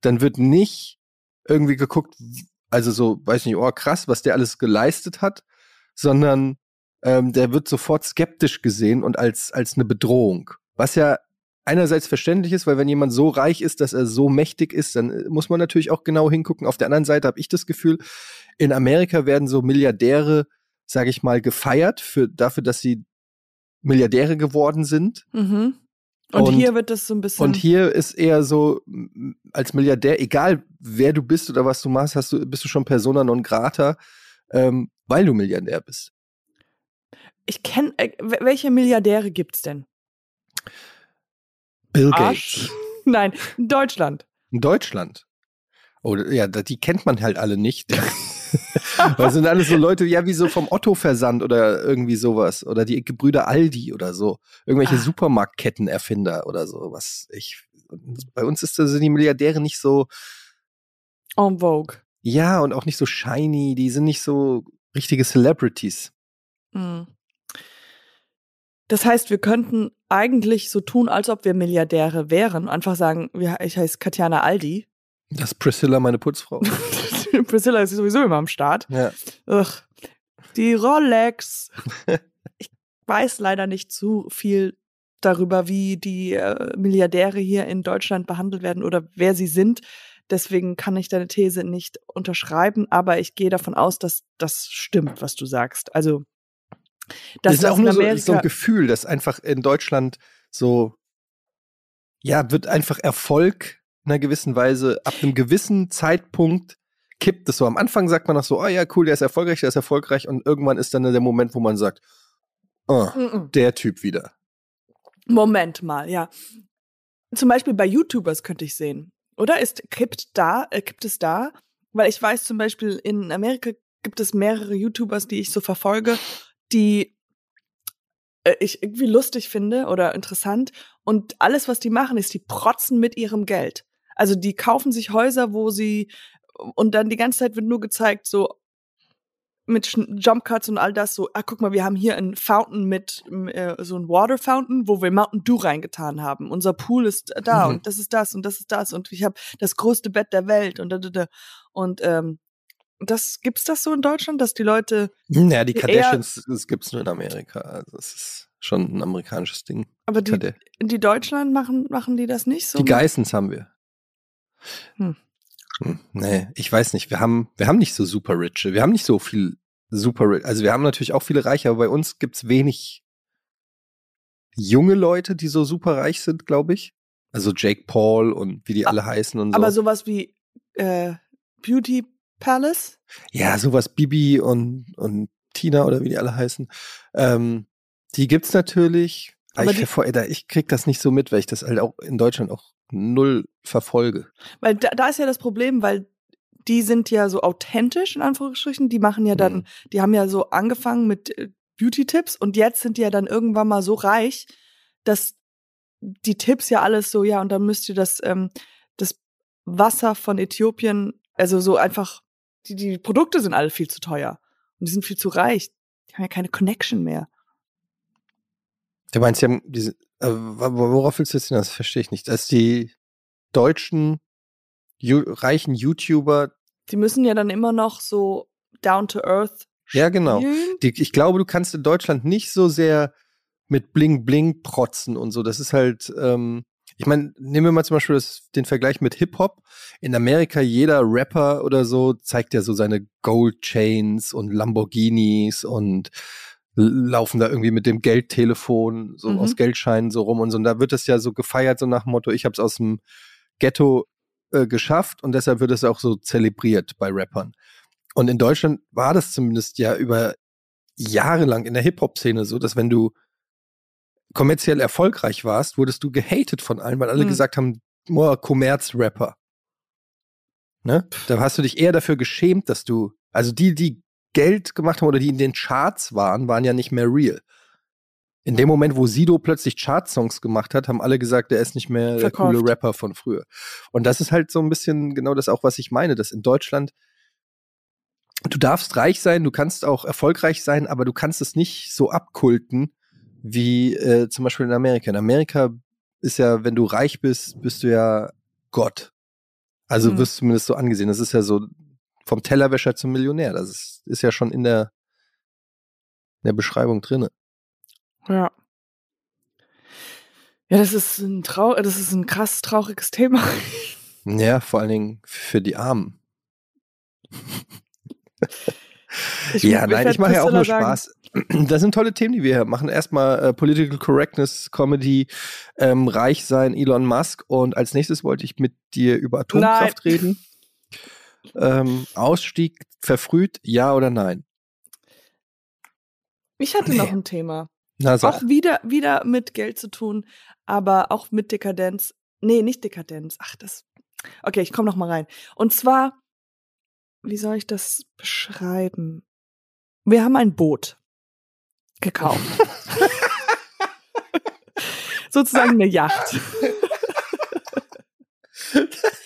[SPEAKER 2] dann wird nicht irgendwie geguckt, also so, weiß nicht, oh krass, was der alles geleistet hat, sondern ähm, der wird sofort skeptisch gesehen und als, als eine Bedrohung. Was ja einerseits verständlich ist, weil wenn jemand so reich ist, dass er so mächtig ist, dann äh, muss man natürlich auch genau hingucken. Auf der anderen Seite habe ich das Gefühl, in Amerika werden so Milliardäre, sage ich mal, gefeiert für, dafür, dass sie Milliardäre geworden sind.
[SPEAKER 1] Mhm. Und,
[SPEAKER 2] Und-
[SPEAKER 1] hier wird das so ein bisschen.
[SPEAKER 2] Und hier ist eher so, als Milliardär, egal wer du bist oder was du machst, hast du, bist du schon persona non grata, ähm, weil du Milliardär bist.
[SPEAKER 1] ich kenne. Äh, wel- welche Milliardäre gibt's denn?
[SPEAKER 2] Bill
[SPEAKER 1] Arsch? Nein, in Deutschland.
[SPEAKER 2] In Deutschland. Oh, ja, die kennt man halt alle nicht. Weil sind alles so Leute, ja, wie so vom Otto-Versand oder irgendwie sowas. Oder die Gebrüder Aldi oder so. Irgendwelche
[SPEAKER 1] Ah.
[SPEAKER 2] Supermarktkettenerfinder oder so. Was ich. Bei uns ist das, sind die Milliardäre nicht so,
[SPEAKER 1] En Vogue.
[SPEAKER 2] ja, und auch nicht so shiny. Die sind nicht so richtige Celebrities.
[SPEAKER 1] Mhm. Das heißt, wir könnten eigentlich so tun, als ob wir Milliardäre wären. Einfach sagen, ich heiße Katjana Aldi.
[SPEAKER 2] Das ist Priscilla, meine Putzfrau.
[SPEAKER 1] Priscilla ist sowieso immer am Start.
[SPEAKER 2] ja.
[SPEAKER 1] Ugh. Die Rolex. ich weiß leider nicht zu viel darüber, wie die äh, Milliardäre hier in Deutschland behandelt werden oder wer sie sind. Deswegen kann ich deine These nicht unterschreiben, aber ich gehe davon aus, dass das stimmt, was du sagst. Also,
[SPEAKER 2] Das
[SPEAKER 1] dass
[SPEAKER 2] ist auch
[SPEAKER 1] das
[SPEAKER 2] nur so, so ein Gefühl, dass einfach in Deutschland so, ja, wird einfach Erfolg in einer gewissen Weise ab einem gewissen Zeitpunkt kippt es so. Am Anfang sagt man noch so, oh ja, cool, der ist erfolgreich, der ist erfolgreich und irgendwann ist dann der Moment, wo man sagt, oh,
[SPEAKER 1] Mhm.
[SPEAKER 2] der Typ wieder.
[SPEAKER 1] Moment mal, ja. Zum Beispiel bei YouTubers könnte ich sehen. Oder ist kippt da, äh, gibt es da? Weil ich weiß zum Beispiel in Amerika gibt es mehrere YouTubers, die ich so verfolge, die äh, ich irgendwie lustig finde oder interessant. Und alles, was die machen, ist, die protzen mit ihrem Geld. Also die kaufen sich Häuser, wo sie und dann die ganze Zeit wird nur gezeigt, so mit Jump Cuts und all das so, ah, guck mal, wir haben hier ein Fountain mit äh, so ein Water Fountain, wo wir Mountain Dew reingetan haben. Unser Pool ist da
[SPEAKER 2] Mhm.
[SPEAKER 1] und das ist das und das ist das und ich habe das größte Bett der Welt und da, da, da. und ähm, das gibt's das so in Deutschland, dass die Leute,
[SPEAKER 2] Naja, die
[SPEAKER 1] Eher-
[SPEAKER 2] Kardashians, das gibt's nur in Amerika. Also das ist schon ein amerikanisches Ding.
[SPEAKER 1] aber die, die Deutschland machen machen die das nicht so?
[SPEAKER 2] Die Geissens haben wir.
[SPEAKER 1] Hm.
[SPEAKER 2] Hm, Nee, ich weiß nicht. Wir haben, wir haben nicht so super Riche. Wir haben nicht so viel super rich. Also wir haben natürlich auch viele Reiche, aber bei uns gibt's wenig junge Leute, die so super reich sind, glaube ich. Also Jake Paul und wie die alle heißen und so.
[SPEAKER 1] Aber sowas wie äh, Beauty Palace?
[SPEAKER 2] ja, sowas Bibi und, und Tina oder wie die alle heißen. Ähm, die gibt's natürlich. Aber ich,
[SPEAKER 1] die-
[SPEAKER 2] ich krieg das nicht so mit, weil ich das halt auch in Deutschland auch null verfolge.
[SPEAKER 1] Weil da, da ist ja das Problem, weil die sind ja so authentisch, in Anführungsstrichen. Die machen ja dann,
[SPEAKER 2] Mhm.
[SPEAKER 1] die haben ja so angefangen mit äh, Beauty-Tipps und jetzt sind die ja dann irgendwann mal so reich, dass die Tipps ja alles so, ja, und dann müsst ihr das, ähm, das Wasser von Äthiopien, also so einfach, die, die Produkte sind alle viel zu teuer und die sind viel zu reich. Die haben ja keine Connection mehr.
[SPEAKER 2] Du meinst, haben diese, äh, worauf willst du jetzt hin? Das verstehe ich nicht. Dass die deutschen reichen YouTuber.
[SPEAKER 1] Die müssen ja dann immer noch so down to earth.
[SPEAKER 2] Ja, genau. Die, ich glaube, du kannst in Deutschland nicht so sehr mit Bling Bling protzen und so. Das ist halt, ähm, ich meine, nehmen wir mal zum Beispiel das, den Vergleich mit Hip-Hop. In Amerika, jeder Rapper oder so zeigt ja so seine Gold Chains und Lamborghinis und laufen da irgendwie mit dem Geldtelefon so mhm. aus Geldscheinen so rum und so. Und da wird das ja so gefeiert, so nach dem Motto, ich hab's aus dem Ghetto äh, geschafft und deshalb wird es auch so zelebriert bei Rappern. Und in Deutschland war das zumindest ja über Jahre lang in der Hip-Hop-Szene so, dass wenn du kommerziell erfolgreich warst, wurdest du gehatet von allen, weil alle hm. gesagt haben, nur Kommerz-Rapper. Ne? Da hast du dich eher dafür geschämt, dass du, also die, die Geld gemacht haben oder die in den Charts waren, waren ja nicht mehr real. In dem Moment, wo Sido plötzlich Chart-Songs gemacht hat, haben alle gesagt, er ist nicht mehr Verkauft. der coole Rapper von früher. Und das ist halt so ein bisschen genau das auch, was ich meine, dass in Deutschland du darfst reich sein, du kannst auch erfolgreich sein, aber du kannst es nicht so abkulten, wie äh, zum Beispiel in Amerika. In Amerika ist ja, wenn du reich bist, bist du ja Gott. Also mhm. wirst zumindest so angesehen. Das ist ja so vom Tellerwäscher zum Millionär. Das ist, ist ja schon in der, in der Beschreibung drinne.
[SPEAKER 1] Ja. Ja, das ist ein trau das ist ein krass trauriges Thema.
[SPEAKER 2] Ja, vor allen Dingen für die Armen. Ja, nein, ich mache ja auch nur Spaß. Das sind tolle Themen, die wir hier machen. Erstmal äh, Political Correctness, Comedy, ähm, Reich sein, Elon Musk. Und als nächstes wollte ich mit dir über Atomkraft nein. reden. Ähm, Ausstieg verfrüht, ja oder nein?
[SPEAKER 1] Ich hatte noch ein Thema. Na, auch wieder, wieder mit Geld zu tun, aber auch mit Dekadenz. Nee, nicht Dekadenz. Ach, das. Okay, ich komme noch mal rein. Und zwar, wie soll ich das beschreiben? Wir haben ein Boot gekauft. Sozusagen eine Yacht.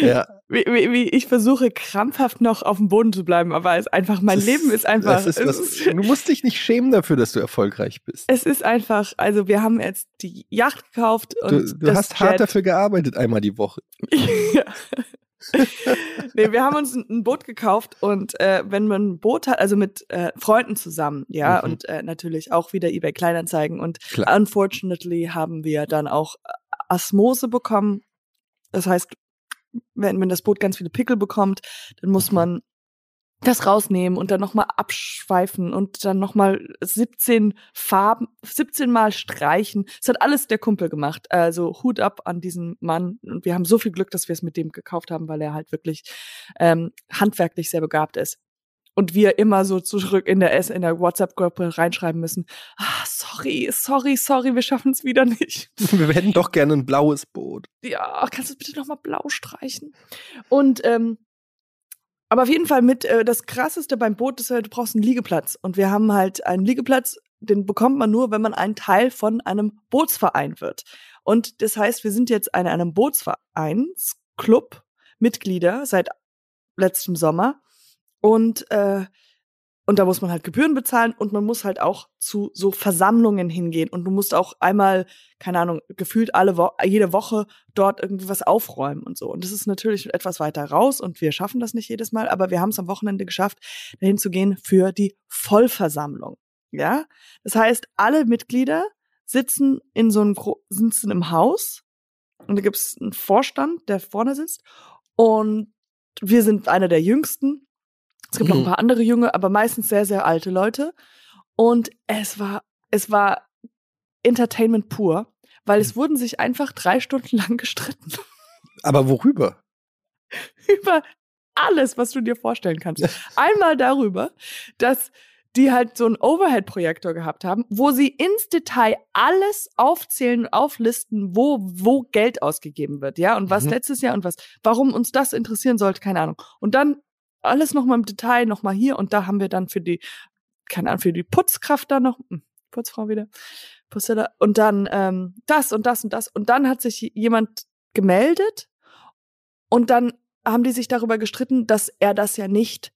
[SPEAKER 1] ja. Wie, wie, wie, ich versuche krampfhaft noch auf dem Boden zu bleiben, aber es einfach, mein das Leben ist einfach.
[SPEAKER 2] Ist ist, du musst dich nicht schämen dafür, dass du erfolgreich bist.
[SPEAKER 1] Es ist einfach, also wir haben jetzt die Yacht gekauft und.
[SPEAKER 2] Du, du hast Jet. hart dafür gearbeitet, einmal die Woche. ja.
[SPEAKER 1] nee, wir haben uns ein, Boot gekauft und äh, wenn man ein Boot hat, also mit äh, Freunden zusammen, ja, mhm. und äh, natürlich auch wieder eBay Kleinanzeigen und Klar. unfortunately haben wir dann auch äh, Asmose bekommen. Das heißt, wenn, wenn das Boot ganz viele Pickel bekommt, dann muss mhm. man das rausnehmen und dann nochmal abschweifen und dann nochmal 17 Farben, 17 Mal streichen. Das hat alles der Kumpel gemacht. Also Hut ab an diesen Mann. Und wir haben so viel Glück, dass wir es mit dem gekauft haben, weil er halt wirklich ähm, handwerklich sehr begabt ist. Und wir immer so zurück in der S, in der WhatsApp-Gruppe reinschreiben müssen, ah, sorry, sorry, sorry, wir schaffen es wieder nicht.
[SPEAKER 2] Wir hätten doch gerne ein blaues Boot.
[SPEAKER 1] Ja, kannst du bitte nochmal blau streichen? Und ähm, aber auf jeden Fall mit äh, das krasseste beim Boot ist halt, du brauchst einen Liegeplatz. Und wir haben halt einen Liegeplatz, den bekommt man nur, wenn man ein Teil von einem Bootsverein wird. Und das heißt, wir sind jetzt in einem Bootsvereinsclub Mitglieder seit letztem Sommer. Und äh, und da muss man halt Gebühren bezahlen und man muss halt auch zu so Versammlungen hingehen. Und du musst auch einmal, keine Ahnung, gefühlt alle Wo jede Woche dort irgendwie was aufräumen und so. Und das ist natürlich etwas weiter raus und wir schaffen das nicht jedes Mal, aber wir haben es am Wochenende geschafft, dahin zu gehen für die Vollversammlung. Ja? Das heißt, alle Mitglieder sitzen in so einem, sitzen im Haus und da gibt es einen Vorstand, der vorne sitzt und wir sind einer der jüngsten es gibt noch ein mhm. paar andere junge, aber meistens sehr, sehr alte Leute. Und es war, es war Entertainment pur, weil es mhm. wurden sich einfach drei Stunden lang gestritten.
[SPEAKER 2] Aber worüber?
[SPEAKER 1] Über alles, was du dir vorstellen kannst. Einmal darüber, dass die halt so einen Overhead-Projektor gehabt haben, wo sie ins Detail alles aufzählen auflisten, wo, wo Geld ausgegeben wird, ja, und was mhm. letztes Jahr und was, warum uns das interessieren sollte, keine Ahnung. Und dann alles nochmal im Detail, nochmal hier und da haben wir dann für die, keine Ahnung, für die Putzkraft da noch, hm, Putzfrau wieder, Putzteller, und dann ähm, das und das und das. Und dann hat sich jemand gemeldet und dann haben die sich darüber gestritten, dass er das ja nicht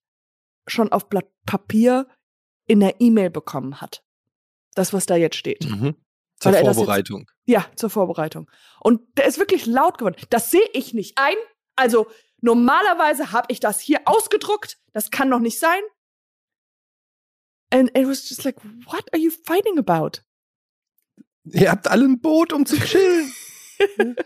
[SPEAKER 1] schon auf Blatt Papier in der E-Mail bekommen hat. Das, was da jetzt steht.
[SPEAKER 2] Mhm. Zur
[SPEAKER 1] Weil er das jetzt-
[SPEAKER 2] Vorbereitung.
[SPEAKER 1] Ja, zur Vorbereitung. Und der ist wirklich laut geworden. Das sehe ich nicht ein. Also normalerweise habe ich das hier ausgedruckt. Das kann doch nicht sein. And it was just like, what are you fighting about?
[SPEAKER 2] Ihr habt alle ein Boot, um zu chillen.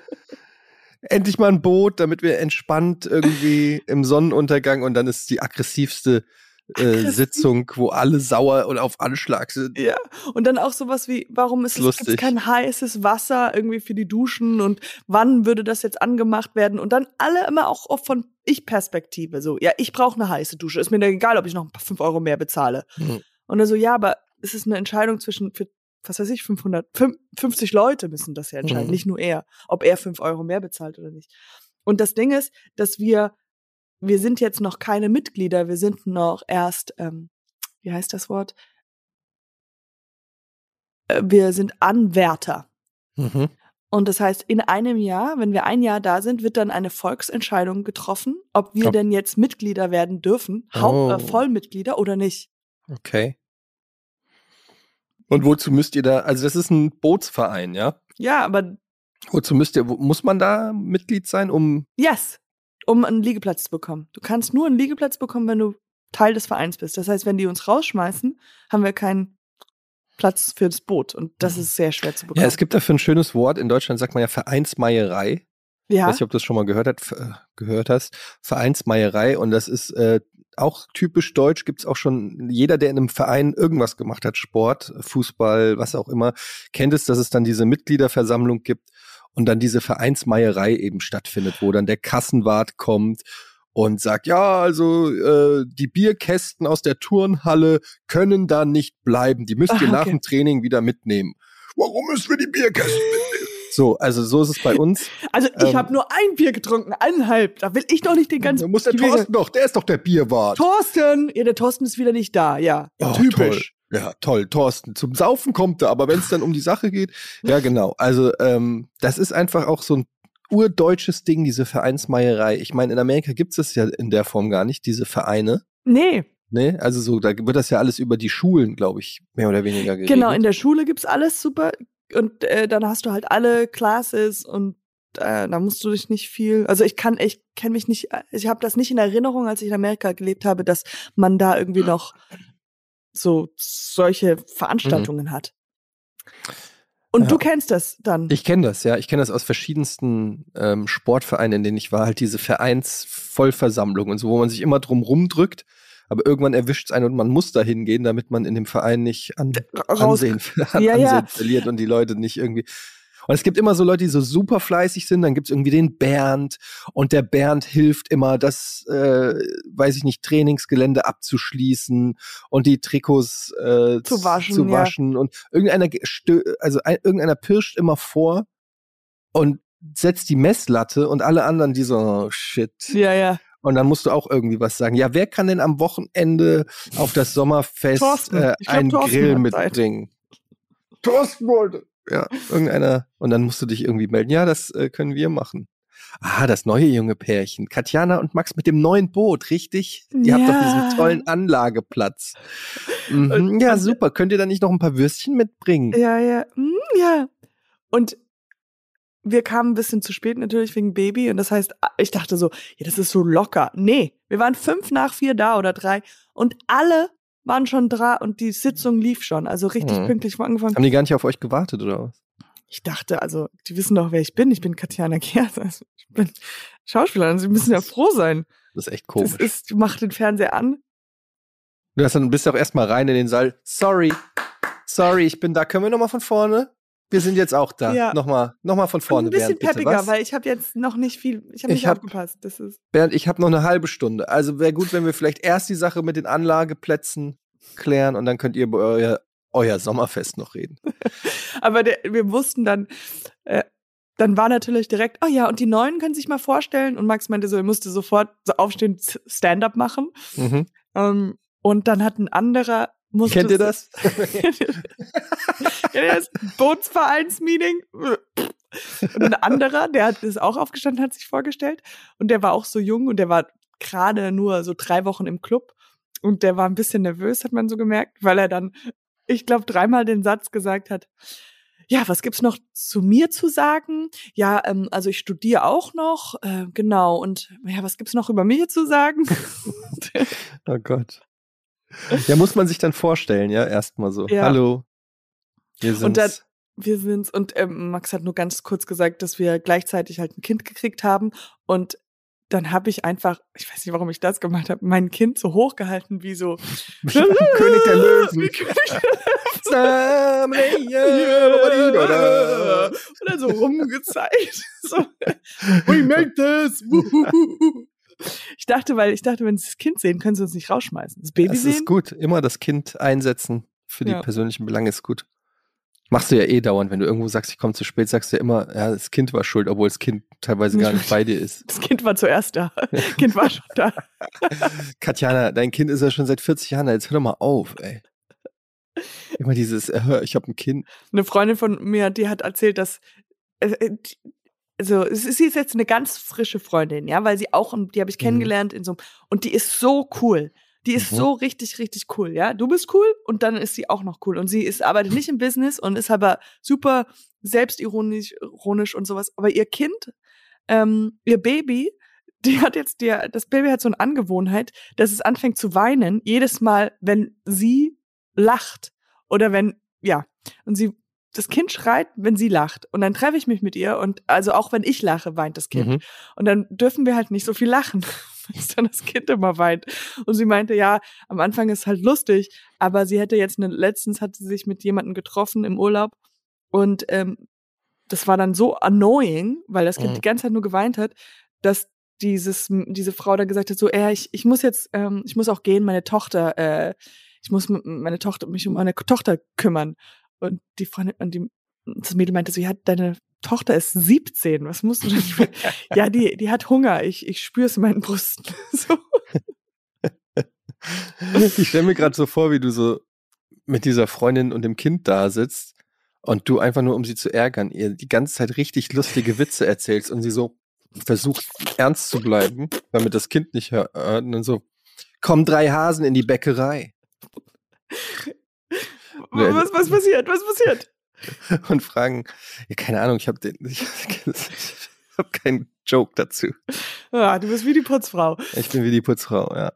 [SPEAKER 2] Endlich mal ein Boot, damit wir entspannt irgendwie im Sonnenuntergang und dann ist die aggressivste äh. Sitzung, wo alle sauer und auf Anschlag sind.
[SPEAKER 1] Ja. Und dann auch sowas wie, warum ist es gibt's kein heißes Wasser irgendwie für die Duschen und wann würde das jetzt angemacht werden? Und dann alle immer auch oft von Ich-Perspektive. So, ja, ich brauche eine heiße Dusche. Ist mir da egal, ob ich noch ein paar fünf Euro mehr bezahle.
[SPEAKER 2] Mhm.
[SPEAKER 1] Und er so, ja, aber es ist eine Entscheidung zwischen, für, was weiß ich, 500, fün- 50 Leute müssen das ja entscheiden,
[SPEAKER 2] Mhm.
[SPEAKER 1] nicht nur er, ob er fünf Euro mehr bezahlt oder nicht. Und das Ding ist, dass wir, wir sind jetzt noch keine Mitglieder, wir sind noch erst, ähm, wie heißt das Wort? Äh, Wir sind Anwärter.
[SPEAKER 2] Mhm.
[SPEAKER 1] Und das heißt, in einem Jahr, wenn wir ein Jahr da sind, wird dann eine Volksentscheidung getroffen, ob wir
[SPEAKER 2] Ob-
[SPEAKER 1] denn jetzt Mitglieder werden dürfen, Haupt,
[SPEAKER 2] Oh.
[SPEAKER 1] äh, Vollmitglieder oder nicht.
[SPEAKER 2] Okay. Und wozu müsst ihr da, also das ist ein Bootsverein, ja?
[SPEAKER 1] Ja, aber
[SPEAKER 2] Wozu müsst ihr, muss man da Mitglied sein, um,
[SPEAKER 1] Yes, um einen Liegeplatz zu bekommen. Du kannst nur einen Liegeplatz bekommen, wenn du Teil des Vereins bist. Das heißt, wenn die uns rausschmeißen, haben wir keinen Platz für das Boot. Und das ist sehr schwer zu bekommen.
[SPEAKER 2] ja, es gibt dafür ein schönes Wort, in Deutschland sagt man ja Vereinsmeierei. Ich
[SPEAKER 1] ja?
[SPEAKER 2] weiß nicht, ob du das schon mal gehört, hat, äh, gehört hast. Vereinsmeierei und das ist äh, auch typisch deutsch, gibt's auch schon, jeder, der in einem Verein irgendwas gemacht hat, Sport, Fußball, was auch immer, kennt es, dass es dann diese Mitgliederversammlung gibt und dann diese Vereinsmeierei eben stattfindet, wo dann der Kassenwart kommt und sagt, ja, also äh, die Bierkästen aus der Turnhalle können da nicht bleiben, die müsst ihr
[SPEAKER 1] Ah,
[SPEAKER 2] nach
[SPEAKER 1] okay.
[SPEAKER 2] dem Training wieder mitnehmen. Warum müssen wir die Bierkästen mitnehmen? So, also so ist es bei uns.
[SPEAKER 1] also ich
[SPEAKER 2] ähm,
[SPEAKER 1] habe nur ein Bier getrunken, eineinhalb. Da will ich doch nicht den ganzen.
[SPEAKER 2] Da muss der
[SPEAKER 1] Bier-
[SPEAKER 2] Thorsten doch, der ist doch der Bierwart.
[SPEAKER 1] Thorsten! Ja, der Thorsten ist wieder nicht da, ja.
[SPEAKER 2] Oh,
[SPEAKER 1] Typisch.
[SPEAKER 2] Ja, toll, Thorsten. Zum Saufen kommt er, aber wenn es dann um die Sache geht, ja genau. Also ähm, das ist einfach auch so ein urdeutsches Ding, diese Vereinsmeierei. Ich meine, in Amerika gibt es ja in der Form gar nicht, diese Vereine.
[SPEAKER 1] Nee,
[SPEAKER 2] Ne? Also so, da wird das ja alles über die Schulen, glaube ich, mehr oder weniger geregelt.
[SPEAKER 1] genau. In der Schule gibt's alles super. Und äh, dann hast du halt alle Classes und äh, da musst du dich nicht viel. Also ich kann, ich kenne mich nicht, ich habe das nicht in Erinnerung, als ich in Amerika gelebt habe, dass man da irgendwie noch so solche Veranstaltungen hat. Und
[SPEAKER 2] Ja.
[SPEAKER 1] du kennst das dann.
[SPEAKER 2] Ich kenne das, ja. Ich kenne das aus verschiedensten ähm, Sportvereinen, in denen ich war, halt diese Vereinsvollversammlungen und so, wo man sich immer drum rumdrückt, aber irgendwann erwischt es einen und man muss da hingehen, damit man in dem Verein nicht an,
[SPEAKER 1] raus.
[SPEAKER 2] Ansehen, an
[SPEAKER 1] Ja, ja.
[SPEAKER 2] Ansehen verliert und die Leute nicht irgendwie. Und es gibt immer so Leute, die so super fleißig sind. Dann gibt es irgendwie den Bernd und der Bernd hilft immer, das, äh, weiß ich nicht, Trainingsgelände abzuschließen und die Trikots äh,
[SPEAKER 1] Zu waschen,
[SPEAKER 2] zu
[SPEAKER 1] ja.
[SPEAKER 2] waschen. Und irgendeiner, also ein, irgendeiner pirscht immer vor und setzt die Messlatte und alle anderen, die so, oh, shit.
[SPEAKER 1] Ja, ja.
[SPEAKER 2] Und dann musst du auch irgendwie was sagen. Ja, wer kann denn am Wochenende auf das Sommerfest äh, einen Grill
[SPEAKER 1] hat Zeit.
[SPEAKER 2] mitbringen? Thorsten wollte. Ja, irgendeiner. Und dann musst du dich irgendwie melden. Ja, das äh, können wir machen. Ah, das neue junge Pärchen. Katjana und Max mit dem neuen Boot, richtig? Ihr habt doch
[SPEAKER 1] Ja.
[SPEAKER 2] diesen tollen Anlageplatz. Mhm.
[SPEAKER 1] Und-
[SPEAKER 2] Ja, super. Könnt ihr da nicht noch ein paar Würstchen mitbringen?
[SPEAKER 1] Ja, ja. Mm, ja. Und wir kamen ein bisschen zu spät natürlich wegen Baby. Und das heißt, ich dachte so, ja, das ist so locker. Nee, wir waren fünf nach vier da oder drei. Und alle waren schon da und die Sitzung lief schon. Also richtig
[SPEAKER 2] Mhm.
[SPEAKER 1] pünktlich angefangen.
[SPEAKER 2] Haben die gar nicht auf euch gewartet, oder was?
[SPEAKER 1] Ich dachte, also, die wissen doch, wer ich bin. Ich bin Katjana Gers. Also, ich bin Schauspielerin. Sie müssen ja froh sein.
[SPEAKER 2] Das ist echt komisch.
[SPEAKER 1] Das ist, du machst den Fernseher an.
[SPEAKER 2] Du hast dann bist auch erstmal rein in den Saal. Sorry. Sorry, ich bin da. Können wir nochmal von vorne? Wir sind jetzt auch da.
[SPEAKER 1] Ja.
[SPEAKER 2] Nochmal, nochmal von vorne.
[SPEAKER 1] ein bisschen
[SPEAKER 2] Bernd, bitte.
[SPEAKER 1] peppiger,
[SPEAKER 2] Was?
[SPEAKER 1] weil ich habe jetzt noch nicht viel, ich habe
[SPEAKER 2] Ich
[SPEAKER 1] nicht
[SPEAKER 2] hab-
[SPEAKER 1] aufgepasst. Das ist,
[SPEAKER 2] Bernd, ich habe noch eine halbe Stunde. Also wäre gut, wenn wir vielleicht erst die Sache mit den Anlageplätzen klären und dann könnt ihr über euer, euer Sommerfest noch reden.
[SPEAKER 1] Aber der, wir wussten dann, äh, dann war natürlich direkt, oh ja, und die Neuen können sich mal vorstellen. Und Max meinte so, er musste sofort so aufstehen, Stand-up machen.
[SPEAKER 2] Mhm.
[SPEAKER 1] Ähm, und dann hat ein anderer musste
[SPEAKER 2] Kennt ihr das?
[SPEAKER 1] ja, das Bootsvereinsmeeting. Und ein anderer, der hat ist auch aufgestanden, hat sich vorgestellt. Und der war auch so jung und der war gerade nur so drei Wochen im Club. Und der war ein bisschen nervös, hat man so gemerkt, weil er dann, ich glaube, dreimal den Satz gesagt hat. Ja, was gibt's noch zu mir zu sagen? Ja, ähm, also ich studiere auch noch, äh, genau. Und ja, was gibt's noch über mich zu sagen?
[SPEAKER 2] oh Gott. Ja, muss man sich dann vorstellen, ja, erstmal so.
[SPEAKER 1] Ja.
[SPEAKER 2] Hallo. Wir sind's.
[SPEAKER 1] Und dann, wir sind's. Und ähm, Max hat nur ganz kurz gesagt, dass wir gleichzeitig halt ein Kind gekriegt haben. Und dann habe ich einfach, ich weiß nicht, warum ich das gemacht habe, mein Kind so hochgehalten wie so
[SPEAKER 2] König der Löwen.
[SPEAKER 1] Wie König der
[SPEAKER 2] Löwen.
[SPEAKER 1] Und dann so rumgezeigt. So, we make this. Ich dachte, weil ich dachte, wenn sie das Kind sehen, können sie uns nicht rausschmeißen. Das Baby
[SPEAKER 2] Das
[SPEAKER 1] sehen.
[SPEAKER 2] ist gut. Immer das Kind einsetzen für die
[SPEAKER 1] Ja.
[SPEAKER 2] persönlichen Belange ist gut. Machst du ja eh dauernd. Wenn du irgendwo sagst, ich komme zu spät, sagst du ja immer, ja, das Kind war schuld, obwohl das Kind teilweise gar nicht bei dir ist.
[SPEAKER 1] Das Kind war zuerst da. Das Kind war schon da.
[SPEAKER 2] Katjana, dein Kind ist ja schon seit 40 Jahren da. Jetzt hör doch mal auf, ey. Immer dieses, äh, ich habe ein Kind.
[SPEAKER 1] Eine Freundin von mir, die hat erzählt, dass äh, äh, also sie ist jetzt eine ganz frische Freundin, ja, weil sie auch, die habe ich
[SPEAKER 2] Mhm.
[SPEAKER 1] kennengelernt in so einem, und die ist so cool. Die ist
[SPEAKER 2] Mhm.
[SPEAKER 1] so richtig, richtig cool, ja. Du bist cool und dann ist sie auch noch cool. Und sie ist, arbeitet nicht im Business und ist aber super selbstironisch ironisch und sowas. Aber ihr Kind, ähm, ihr Baby, die hat jetzt, die, das Baby hat so eine Angewohnheit, dass es anfängt zu weinen, jedes Mal, wenn sie lacht. Oder wenn, ja. Und sie, das Kind schreit, wenn sie lacht. Und dann treffe ich mich mit ihr und also auch wenn ich lache, weint das Kind.
[SPEAKER 2] Mhm.
[SPEAKER 1] Und dann dürfen wir halt nicht so viel lachen, bis dann das Kind immer weint. Und sie meinte, ja, am Anfang ist halt lustig, aber sie hätte jetzt eine, letztens hat sie sich mit jemandem getroffen im Urlaub und ähm, das war dann so annoying, weil das Kind
[SPEAKER 2] Mhm.
[SPEAKER 1] die ganze Zeit nur geweint hat, dass dieses, diese Frau da gesagt hat, so, äh, ich, ich muss jetzt, ähm, ich muss auch gehen, meine Tochter, äh, ich muss meine Tochter, mich um meine Tochter kümmern. Und die Freundin, und die, das Mädel meinte so, ja, deine Tochter ist 17, was musst du denn? ja, die, die hat Hunger, ich, ich spüre es in meinen Brüsten. so.
[SPEAKER 2] Ich stelle mir gerade so vor, wie du so mit dieser Freundin und dem Kind da sitzt und du einfach nur, um sie zu ärgern, ihr die ganze Zeit richtig lustige Witze erzählst und sie so versucht, ernst zu bleiben, damit das Kind nicht hört. Und dann so, kommen drei Hasen in die Bäckerei.
[SPEAKER 1] Was, was passiert? Was passiert?
[SPEAKER 2] Und fragen, ja, keine Ahnung, ich habe den, ich, habe keinen Joke dazu.
[SPEAKER 1] Ah, du bist wie die Putzfrau.
[SPEAKER 2] Ich bin wie die Putzfrau, ja.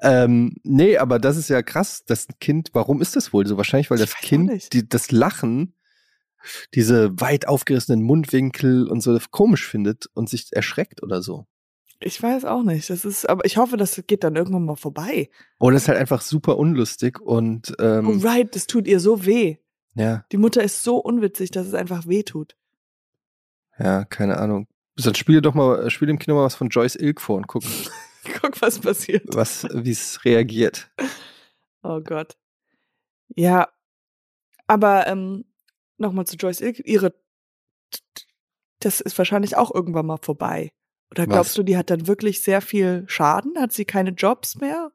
[SPEAKER 2] Ähm, nee, aber das ist ja krass, das Kind, warum ist das wohl so? Wahrscheinlich, weil das Kind die, das Lachen, diese weit aufgerissenen Mundwinkel und so komisch findet und sich erschreckt oder so.
[SPEAKER 1] Ich weiß auch nicht. Das ist, aber ich hoffe, das geht dann irgendwann mal vorbei.
[SPEAKER 2] Oder ist halt einfach super unlustig und ähm,
[SPEAKER 1] oh, right, das tut ihr so weh.
[SPEAKER 2] ja,
[SPEAKER 1] Die Mutter ist so unwitzig, dass es einfach weh tut.
[SPEAKER 2] ja, keine Ahnung. Dann spiele doch mal, spiel im Kino mal was von Joyce Ilk vor und guck,
[SPEAKER 1] Guck, was passiert.
[SPEAKER 2] was, wie es reagiert.
[SPEAKER 1] Oh Gott. Ja, aber ähm, nochmal zu Joyce Ilk. Ihre, das ist wahrscheinlich auch irgendwann mal vorbei. Oder glaubst
[SPEAKER 2] Was?
[SPEAKER 1] du, die hat dann wirklich sehr viel Schaden? Hat sie keine Jobs mehr?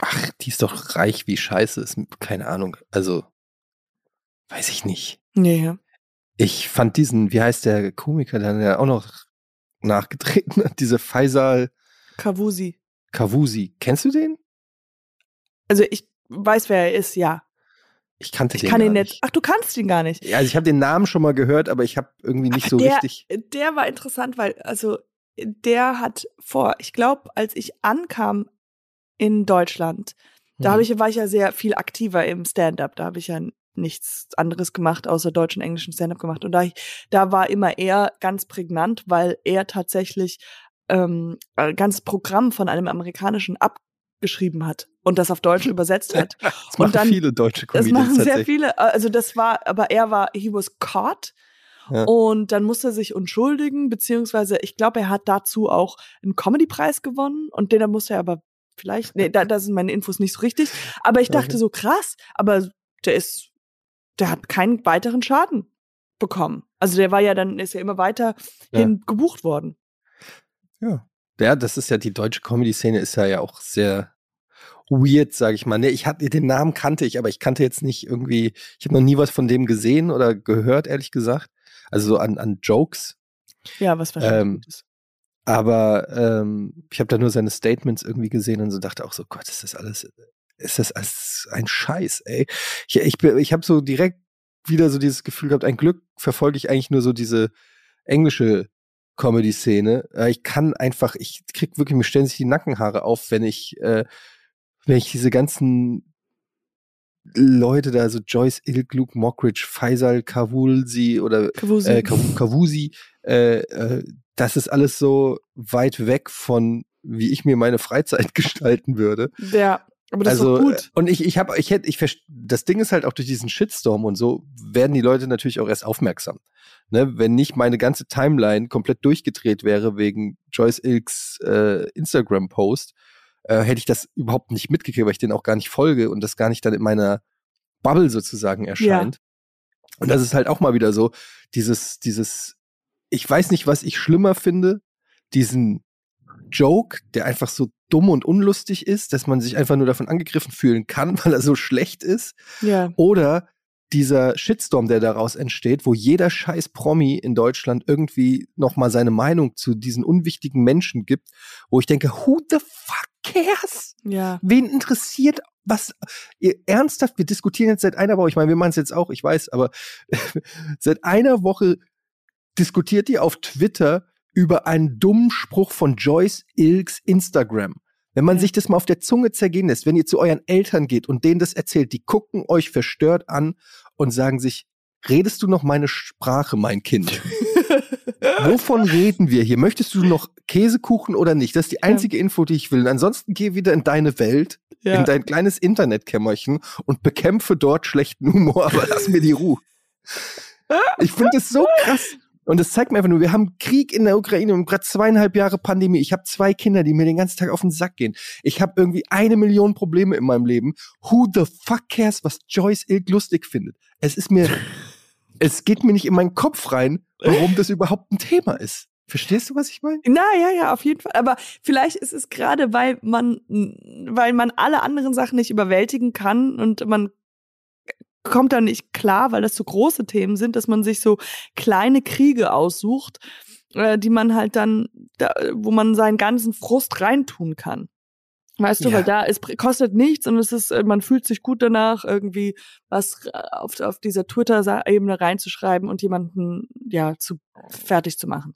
[SPEAKER 2] Ach, die ist doch reich wie Scheiße, ist keine Ahnung. Also, weiß ich nicht.
[SPEAKER 1] Nee.
[SPEAKER 2] Ich fand diesen, wie heißt der Komiker, der ja auch noch nachgetreten hat, diese Faisal
[SPEAKER 1] Kavusi.
[SPEAKER 2] Kavusi. Kennst du den?
[SPEAKER 1] Also ich weiß, wer er ist, ja.
[SPEAKER 2] Ich kannte
[SPEAKER 1] Ich
[SPEAKER 2] den
[SPEAKER 1] kann
[SPEAKER 2] gar
[SPEAKER 1] ihn nicht. Ach, du kannst ihn gar nicht.
[SPEAKER 2] Ja, also ich habe den Namen schon mal gehört, aber ich habe irgendwie nicht so
[SPEAKER 1] der,
[SPEAKER 2] richtig.
[SPEAKER 1] Der war interessant, weil, also, der hat vor, ich glaube, als ich ankam in Deutschland, da
[SPEAKER 2] Mhm.
[SPEAKER 1] habe ich, war ich ja sehr viel aktiver im Stand-up. Da habe ich ja nichts anderes gemacht, außer deutschen, englischen Stand-up gemacht. Und da, ich, da war immer er ganz prägnant, weil er tatsächlich ähm, ein ganzes Programm von einem amerikanischen abgeschrieben hat und das auf Deutsch übersetzt hat.
[SPEAKER 2] Das machen
[SPEAKER 1] dann-
[SPEAKER 2] viele deutsche
[SPEAKER 1] Das
[SPEAKER 2] Comedians
[SPEAKER 1] machen sehr viele. Also das war, aber er war, he was caught.
[SPEAKER 2] Ja.
[SPEAKER 1] Und dann musste er sich entschuldigen, beziehungsweise ich glaube, er hat dazu auch einen Comedy-Preis gewonnen und den dann musste er aber vielleicht, nee, da, da sind meine Infos nicht so richtig. Aber ich dachte so krass, aber der ist, der hat keinen weiteren Schaden. bekommen. Also der war ja dann, ist ja immer weiter
[SPEAKER 2] Ja.
[SPEAKER 1] hin gebucht worden.
[SPEAKER 2] Ja. Ja, das ist ja die deutsche Comedy-Szene ist ja, ja auch sehr weird, sage ich mal. Nee, ich hatte den Namen kannte ich, aber ich kannte jetzt nicht irgendwie, ich habe noch nie was von dem gesehen oder gehört, ehrlich gesagt. Also so an, an Jokes.
[SPEAKER 1] Ja, was wahrscheinlich
[SPEAKER 2] Ähm,
[SPEAKER 1] gut ist.
[SPEAKER 2] Aber ähm, ich habe da nur seine Statements irgendwie gesehen und so dachte auch so, Gott, ist das alles, ist das alles ein Scheiß, ey. Ich, ich, ich habe so direkt wieder so dieses Gefühl gehabt, ein Glück verfolge ich eigentlich nur so diese englische Comedy-Szene. Äh, ich kann einfach, ich krieg wirklich, mir stellen sich die Nackenhaare auf, wenn ich, äh, wenn ich diese ganzen Leute da, so Joyce Ilk, Luke Mockridge, Faisal Kavulsi oder
[SPEAKER 1] Kawusi.
[SPEAKER 2] äh, Kawusi, äh, äh, das ist alles so weit weg von, wie ich mir meine Freizeit gestalten würde.
[SPEAKER 1] ja, aber das
[SPEAKER 2] also,
[SPEAKER 1] ist doch gut.
[SPEAKER 2] äh, und ich, ich habe, ich hätte, ich das Ding ist halt auch durch diesen Shitstorm und so werden die Leute natürlich auch erst aufmerksam. Ne? Wenn nicht meine ganze Timeline komplett durchgedreht wäre wegen Joyce Ilks äh, Instagram-Post, äh, hätte ich das überhaupt nicht mitgekriegt, weil ich den auch gar nicht folge und das gar nicht dann in meiner Bubble sozusagen erscheint. Und das ist halt auch mal wieder so, dieses, dieses, ich weiß nicht, was ich schlimmer finde, diesen Joke, der einfach so dumm und unlustig ist, dass man sich einfach nur davon angegriffen fühlen kann, weil er so schlecht ist,
[SPEAKER 1] Ja.
[SPEAKER 2] oder dieser Shitstorm, der daraus entsteht, wo jeder scheiß Promi in Deutschland irgendwie noch mal seine Meinung zu diesen unwichtigen Menschen gibt, wo ich denke, who the fuck cares?
[SPEAKER 1] Ja.
[SPEAKER 2] Wen interessiert was? Ihr, ernsthaft, wir diskutieren jetzt seit einer Woche, ich meine, wir machen es jetzt auch, ich weiß, aber seit einer Woche diskutiert ihr auf Twitter über einen dummen Spruch von Joyce Ilks Instagram. Wenn man
[SPEAKER 1] Ja.
[SPEAKER 2] sich das mal auf der Zunge zergehen lässt, wenn ihr zu euren Eltern geht und denen das erzählt, die gucken euch verstört an und sagen sich, redest du noch meine Sprache, mein Kind? Wovon reden wir hier? Möchtest du noch Käsekuchen oder nicht? Das ist die einzige Info, die ich will. Und ansonsten geh wieder in deine Welt,
[SPEAKER 1] ja.
[SPEAKER 2] in dein kleines Internetkämmerchen und bekämpfe dort schlechten Humor, aber lass mir die Ruhe. Ich finde das so krass. Und das zeigt mir einfach nur, wir haben Krieg in der Ukraine und gerade zweieinhalb Jahre Pandemie. Ich habe zwei Kinder, die mir den ganzen Tag auf den Sack gehen. Ich habe irgendwie eine Million Probleme in meinem Leben. Who the fuck cares, was Joyce Ilk lustig findet? Es ist mir, es geht mir nicht in meinen Kopf rein, warum das überhaupt ein Thema ist. Verstehst du, was ich meine?
[SPEAKER 1] Na ja, ja, auf jeden Fall. Aber vielleicht ist es gerade, weil man, weil man alle anderen Sachen nicht überwältigen kann und man kommt da nicht klar, weil das so große Themen sind, dass man sich so kleine Kriege aussucht, äh, die man halt dann, da, wo man seinen ganzen Frust reintun kann. Weißt du,
[SPEAKER 2] Ja.
[SPEAKER 1] weil da es kostet nichts und es ist, äh, man fühlt sich gut danach, irgendwie was äh, auf, auf dieser Twitter-Ebene reinzuschreiben und jemanden ja zu fertig zu machen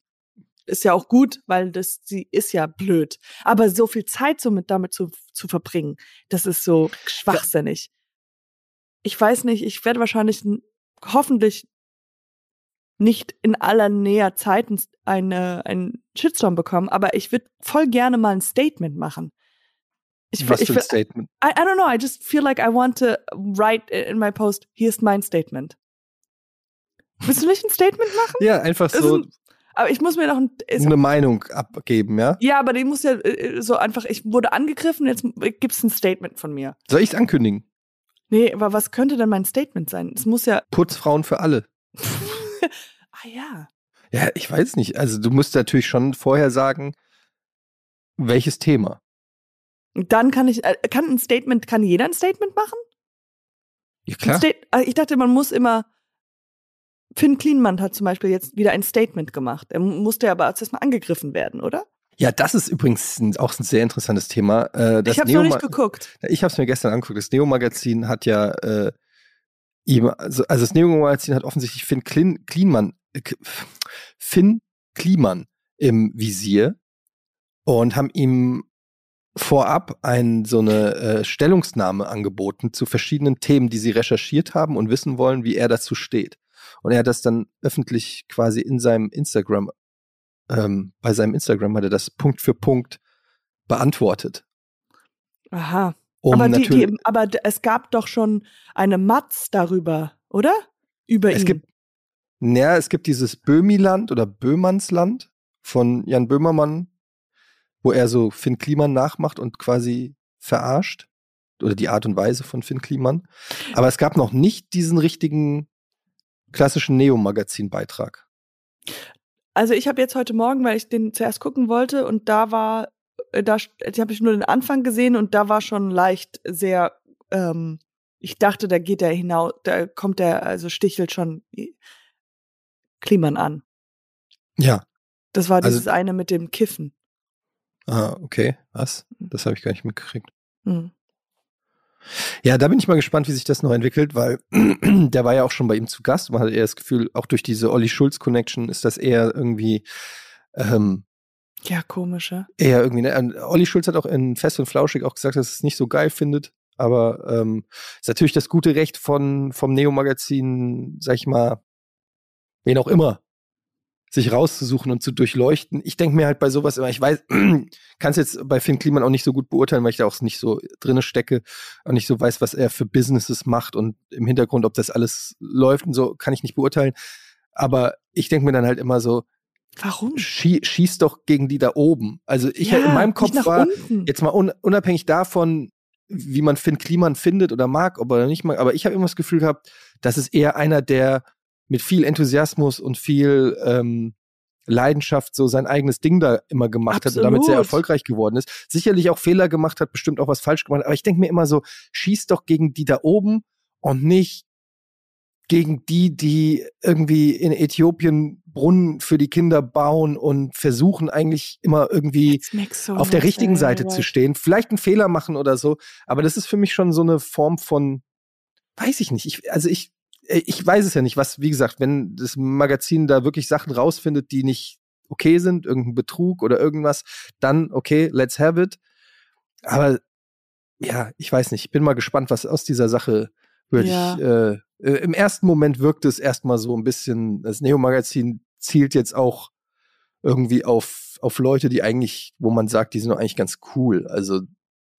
[SPEAKER 1] ist ja auch gut, weil das sie ist ja blöd. Aber so viel Zeit so mit damit zu, zu verbringen, das ist so schwachsinnig. Ich weiß nicht, ich werde wahrscheinlich hoffentlich nicht in aller näher Zeit ein- eine, einen Shitstorm bekommen, aber ich würde voll gerne mal ein Statement machen. Ich,
[SPEAKER 2] Was
[SPEAKER 1] ich,
[SPEAKER 2] für ein Statement.
[SPEAKER 1] I, I don't know, I just feel like I want to write in my post, here's mein Statement. Willst du nicht ein Statement machen?
[SPEAKER 2] Ja, einfach
[SPEAKER 1] Ist
[SPEAKER 2] so
[SPEAKER 1] ein- Aber ich muss mir noch ein, ist,
[SPEAKER 2] eine Meinung abgeben, ja?
[SPEAKER 1] ja, aber die muss ja äh, so einfach, ich wurde angegriffen, jetzt gibt's ein Statement von mir.
[SPEAKER 2] Soll ich es ankündigen?
[SPEAKER 1] Nee, aber was könnte denn mein Statement sein? Es muss ja,
[SPEAKER 2] Putzfrauen für alle.
[SPEAKER 1] ah ja.
[SPEAKER 2] Ja, ich weiß nicht. Also du musst natürlich schon vorher sagen, welches Thema.
[SPEAKER 1] Dann kann ich, äh, kann ein Statement, kann jeder ein Statement machen?
[SPEAKER 2] Ja, klar.
[SPEAKER 1] Äh, ich dachte, man muss immer, Finn Klienmann hat zum Beispiel jetzt wieder ein Statement gemacht. Er mu- musste aber als erstmal angegriffen werden, oder?
[SPEAKER 2] Ja, das ist übrigens ein, auch ein sehr interessantes Thema. Äh,
[SPEAKER 1] ich habe noch nicht geguckt.
[SPEAKER 2] Ich habe es mir gestern angeguckt. Das Neo-Magazin hat ja äh, ihm, also, also das Neo-Magazin hat offensichtlich Finn Klin, Kliman, äh, Finn Kliman im Visier und haben ihm vorab ein, so eine äh, Stellungsnahme angeboten zu verschiedenen Themen, die sie recherchiert haben und wissen wollen, wie er dazu steht. Und er hat das dann öffentlich quasi in seinem Instagram, ähm, bei seinem Instagram hat er das Punkt für Punkt beantwortet.
[SPEAKER 1] Aha.
[SPEAKER 2] Um
[SPEAKER 1] aber, die, die, aber es gab doch schon eine Matz darüber, oder? Über
[SPEAKER 2] Es
[SPEAKER 1] ihn.
[SPEAKER 2] gibt, naja, es gibt dieses Böhmiland oder Böhmannsland von Jan Böhmermann, wo er so Finn Kliman nachmacht und quasi verarscht. Oder die Art und Weise von Finn Kliman. Aber es gab noch nicht diesen richtigen klassischen Neo-Magazin-Beitrag?
[SPEAKER 1] Also ich habe jetzt heute Morgen, weil ich den zuerst gucken wollte und da war, äh, da habe ich nur den Anfang gesehen und da war schon leicht sehr, ähm, ich dachte, da geht er hinaus, da kommt er, also stichelt schon Kliman an.
[SPEAKER 2] Ja.
[SPEAKER 1] Das war also dieses also, eine mit dem Kiffen.
[SPEAKER 2] Ah, okay. Was? Mhm. Das habe ich gar nicht mitgekriegt. Mhm. Ja, da bin ich mal gespannt, wie sich das noch entwickelt, weil der war ja auch schon bei ihm zu Gast. Man hat eher das Gefühl, auch durch diese Olli Schulz-Connection ist das eher irgendwie. Ähm,
[SPEAKER 1] ja, komisch, ja.
[SPEAKER 2] Eher irgendwie. Ne? Olli Schulz hat auch in Fest und Flauschig auch gesagt, dass es nicht so geil findet. Aber ähm, ist natürlich das gute Recht von, vom Neo-Magazin, sag ich mal, wen auch immer, sich rauszusuchen und zu durchleuchten. Ich denke mir halt bei sowas immer, ich weiß, kann es jetzt bei Finn Kliman auch nicht so gut beurteilen, weil ich da auch nicht so drinne stecke und nicht so weiß, was er für Businesses macht und im Hintergrund, ob das alles läuft und so, kann ich nicht beurteilen. Aber ich denke mir dann halt immer so,
[SPEAKER 1] Warum?
[SPEAKER 2] Schie schieß doch gegen die da oben. Also ich ja, in meinem Kopf war unten. jetzt mal un unabhängig davon, wie man Finn Kliman findet oder mag, ob er nicht mag, aber ich habe immer das Gefühl gehabt, das ist eher einer, der mit viel Enthusiasmus und viel ähm, Leidenschaft so sein eigenes Ding da immer gemacht Absolut. hat und damit sehr erfolgreich geworden ist. Sicherlich auch Fehler gemacht hat, bestimmt auch was falsch gemacht, aber ich denke mir immer so, schieß doch gegen die da oben und nicht gegen die, die irgendwie in Äthiopien Brunnen für die Kinder bauen und versuchen eigentlich immer irgendwie so auf der richtigen Seite zu stehen. Vielleicht einen Fehler machen oder so, aber das ist für mich schon so eine Form von, weiß ich nicht. Ich, also ich ich weiß es ja nicht, was, wie gesagt, wenn das Magazin da wirklich Sachen rausfindet, die nicht okay sind, irgendein Betrug oder irgendwas, dann okay, let's have it. Aber ja, ich weiß nicht, ich bin mal gespannt, was aus dieser Sache wird. Ja. Ich, äh, äh, Im ersten Moment wirkt es erstmal so ein bisschen, das Neo-Magazin zielt jetzt auch irgendwie auf, auf Leute, die eigentlich, wo man sagt, die sind doch eigentlich ganz cool. Also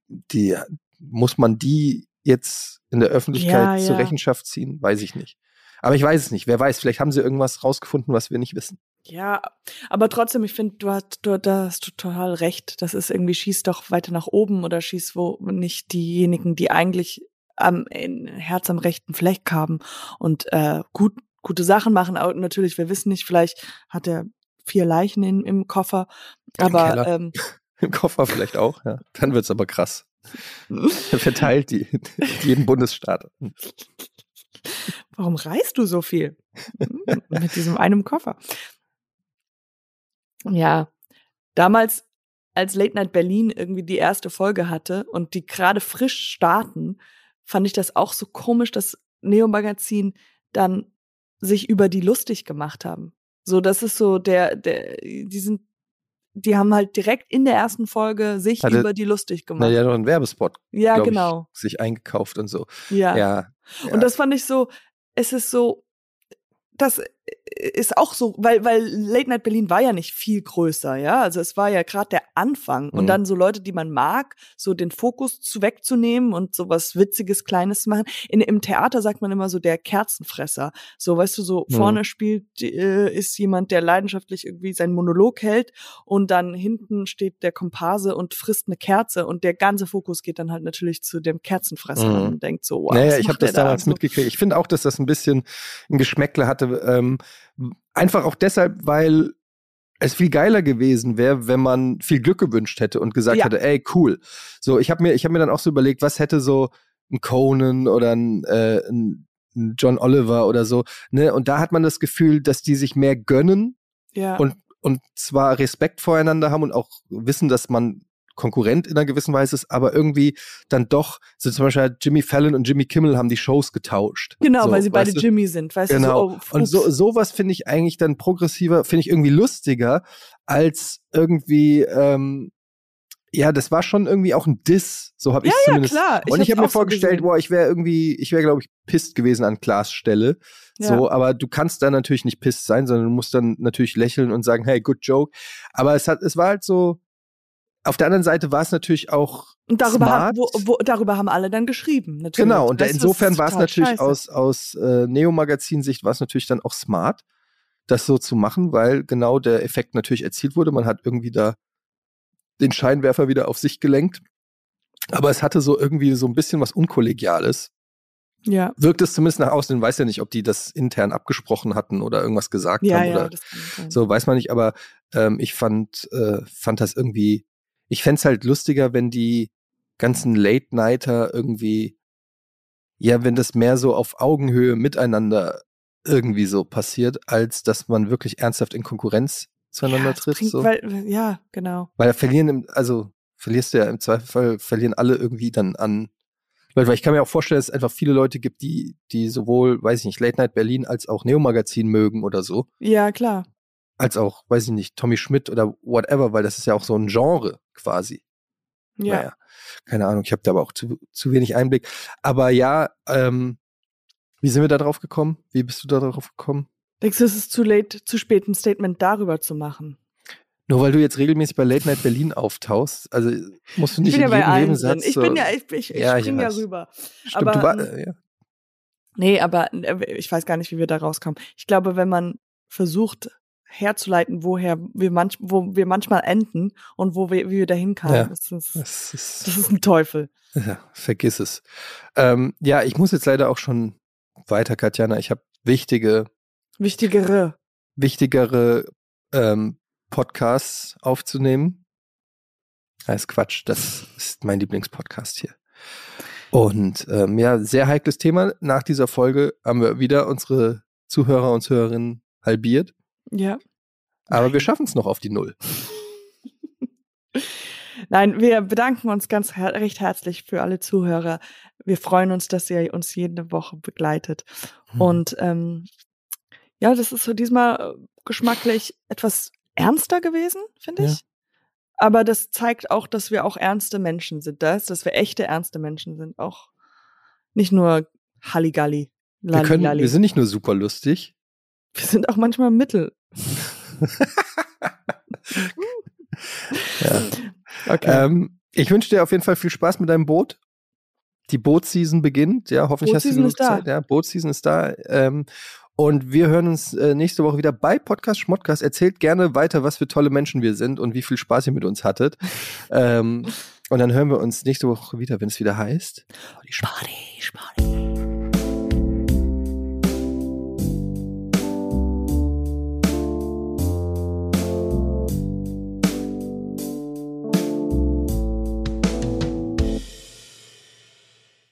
[SPEAKER 2] die muss man die jetzt in der Öffentlichkeit ja, zur Rechenschaft ziehen? Weiß ich nicht. Aber ich weiß es nicht. Wer weiß, vielleicht haben sie irgendwas rausgefunden, was wir nicht wissen.
[SPEAKER 1] Ja, aber trotzdem, ich finde, du hast, du, da hast total recht. Das ist irgendwie, schieß doch weiter nach oben oder schieß wo nicht diejenigen, die eigentlich am Herz am rechten Fleck haben und äh, gut, gute Sachen machen. Aber natürlich, wir wissen nicht, vielleicht hat er vier Leichen in, im Koffer. Aber Im, ähm,
[SPEAKER 2] Im Koffer vielleicht auch, ja. Dann wird's aber krass. Verteilt die, jeden Bundesstaat.
[SPEAKER 1] Warum reist du so viel? Mit diesem einem Koffer. Ja, damals, als Late Night Berlin irgendwie die erste Folge hatte und die gerade frisch starten, fand ich das auch so komisch, dass Neo Magazin dann sich über die lustig gemacht haben. So, das ist so der, der, die sind die haben halt direkt in der ersten Folge sich Hatte, über die lustig gemacht.
[SPEAKER 2] Na ja, noch einen Werbespot.
[SPEAKER 1] Ja, genau.
[SPEAKER 2] Ich, sich eingekauft und so.
[SPEAKER 1] Ja. ja. Und das fand ich so, es ist so, das ist auch so, weil, weil Late Night Berlin war ja nicht viel größer, ja. Also es war ja gerade der Anfang. Mhm. Und dann so Leute, die man mag, so den Fokus zu wegzunehmen und so was Witziges, Kleines zu machen. In, Im Theater sagt man immer so der Kerzenfresser. So, weißt du, so mhm. vorne spielt, äh, ist jemand, der leidenschaftlich irgendwie seinen Monolog hält und dann hinten steht der Komparse und frisst eine Kerze und der ganze Fokus geht dann halt natürlich zu dem Kerzenfresser mhm. und denkt so,
[SPEAKER 2] wow. Naja, ich habe das damals da? mitgekriegt. Ich finde auch, dass das ein bisschen ein Geschmäckle hatte. Ähm, Einfach auch deshalb, weil es viel geiler gewesen wäre, wenn man viel Glück gewünscht hätte und gesagt ja. hätte, ey, cool. So, ich habe mir, ich habe mir dann auch so überlegt, was hätte so ein Conan oder ein, äh, ein John Oliver oder so, ne? Und da hat man das Gefühl, dass die sich mehr gönnen
[SPEAKER 1] ja.
[SPEAKER 2] und und zwar Respekt voreinander haben und auch wissen, dass man Konkurrent in einer gewissen Weise ist, aber irgendwie dann doch, so zum Beispiel Jimmy Fallon und Jimmy Kimmel haben die Shows getauscht.
[SPEAKER 1] Genau,
[SPEAKER 2] so,
[SPEAKER 1] weil sie beide du? Jimmy sind, weißt
[SPEAKER 2] genau.
[SPEAKER 1] du? Genau.
[SPEAKER 2] So, oh, und so, sowas finde ich eigentlich dann progressiver, finde ich irgendwie lustiger, als irgendwie, ähm, ja, das war schon irgendwie auch ein Diss, so habe ich ja, zumindest.
[SPEAKER 1] Ja, klar.
[SPEAKER 2] Ich und ich habe mir vorgestellt, boah, ich wäre irgendwie, ich wäre, glaube ich, pisst gewesen an Klaas Stelle. Ja. So, aber du kannst da natürlich nicht pisst sein, sondern du musst dann natürlich lächeln und sagen, hey, good joke. Aber es hat, es war halt so, auf der anderen Seite war es natürlich auch
[SPEAKER 1] und darüber,
[SPEAKER 2] smart.
[SPEAKER 1] Haben, wo, wo, darüber haben alle dann geschrieben. Natürlich.
[SPEAKER 2] Genau, und weißt insofern war es natürlich scheiße. aus, aus äh, Neo-Magazin-Sicht war es natürlich dann auch smart, das so zu machen, weil genau der Effekt natürlich erzielt wurde. Man hat irgendwie da den Scheinwerfer wieder auf sich gelenkt. Aber es hatte so irgendwie so ein bisschen was Unkollegiales.
[SPEAKER 1] Ja.
[SPEAKER 2] Wirkt es zumindest nach außen, weiß ja nicht, ob die das intern abgesprochen hatten oder irgendwas gesagt
[SPEAKER 1] Ja,
[SPEAKER 2] haben.
[SPEAKER 1] ja,
[SPEAKER 2] oder
[SPEAKER 1] das
[SPEAKER 2] so, weiß man nicht, aber ähm, ich fand, äh, fand das irgendwie, ich fänd's halt lustiger, wenn die ganzen Late-Nighter irgendwie, ja, wenn das mehr so auf Augenhöhe miteinander irgendwie so passiert, als dass man wirklich ernsthaft in Konkurrenz zueinander
[SPEAKER 1] ja, es
[SPEAKER 2] tritt.
[SPEAKER 1] bringt,
[SPEAKER 2] so.
[SPEAKER 1] weil, ja, genau.
[SPEAKER 2] Weil da verlieren, im, also verlierst du ja im Zweifelsfall, verlieren alle irgendwie dann an. Weil weil ich kann mir auch vorstellen, dass es einfach viele Leute gibt, die, die sowohl, weiß ich nicht, Late Night Berlin als auch Neo Magazin mögen oder so.
[SPEAKER 1] Ja, klar.
[SPEAKER 2] Als auch, weiß ich nicht, Tommy Schmidt oder whatever, weil das ist ja auch so ein Genre quasi.
[SPEAKER 1] Ja.
[SPEAKER 2] Naja, keine Ahnung, ich habe da aber auch zu, zu wenig Einblick. Aber ja, ähm, wie sind wir da drauf gekommen? Wie bist du da drauf gekommen?
[SPEAKER 1] Denkst du, es ist zu late, zu spät, ein Statement darüber zu machen?
[SPEAKER 2] Nur weil du jetzt regelmäßig bei Late Night Berlin auftauchst, also musst du
[SPEAKER 1] Ich
[SPEAKER 2] nicht
[SPEAKER 1] bin ja
[SPEAKER 2] in
[SPEAKER 1] bei
[SPEAKER 2] jedem Nebensatz.
[SPEAKER 1] Ich
[SPEAKER 2] so,
[SPEAKER 1] bin ja, ich, ich, ich
[SPEAKER 2] Ja, ich
[SPEAKER 1] spring ja rüber.
[SPEAKER 2] Stimmt,
[SPEAKER 1] aber,
[SPEAKER 2] war, äh, ja.
[SPEAKER 1] Nee, aber äh, ich weiß gar nicht, wie wir da rauskommen. Ich glaube, wenn man versucht herzuleiten, woher wir manch, wo wir manchmal enden und wo wir, wie wir dahin kamen,
[SPEAKER 2] Ja.
[SPEAKER 1] das, ist,
[SPEAKER 2] Das ist,
[SPEAKER 1] das ist ein Teufel.
[SPEAKER 2] Ja, vergiss es. Ähm, ja, ich muss jetzt leider auch schon weiter, Katjana. Ich habe wichtige,
[SPEAKER 1] Wichtigere.
[SPEAKER 2] wichtigere ähm, Podcasts aufzunehmen. Das ist Quatsch, das ist mein Lieblingspodcast hier. Und ähm, ja, sehr heikles Thema. Nach dieser Folge haben wir wieder unsere Zuhörer und Zuhörerinnen halbiert.
[SPEAKER 1] Ja.
[SPEAKER 2] Aber wir schaffen es noch auf die Null.
[SPEAKER 1] Nein, wir bedanken uns ganz her recht herzlich für alle Zuhörer. Wir freuen uns, dass ihr uns jede Woche begleitet.
[SPEAKER 2] Hm.
[SPEAKER 1] Und ähm, ja, das ist so diesmal äh, geschmacklich etwas ernster gewesen, finde
[SPEAKER 2] Ja.
[SPEAKER 1] ich. Aber das zeigt auch, dass wir auch ernste Menschen sind. Das, dass wir echte ernste Menschen sind. Auch nicht nur Halligalli.
[SPEAKER 2] wir, können,
[SPEAKER 1] Lalli.
[SPEAKER 2] wir sind nicht nur super lustig.
[SPEAKER 1] Wir sind auch manchmal Mittel.
[SPEAKER 2] Ja.
[SPEAKER 1] Okay.
[SPEAKER 2] Ähm, ich wünsche dir auf jeden Fall viel Spaß mit deinem Boot. Die Bootseason beginnt, ja, hoffentlich hast du genug. Zeit. Ja, Bootseason ist da. Ähm, und wir hören uns äh, nächste Woche wieder bei Podcast Schmodcast. Erzählt gerne weiter, was für tolle Menschen wir sind und wie viel Spaß ihr mit uns hattet. ähm, und dann hören wir uns nächste Woche wieder, wenn es wieder heißt. Oh, die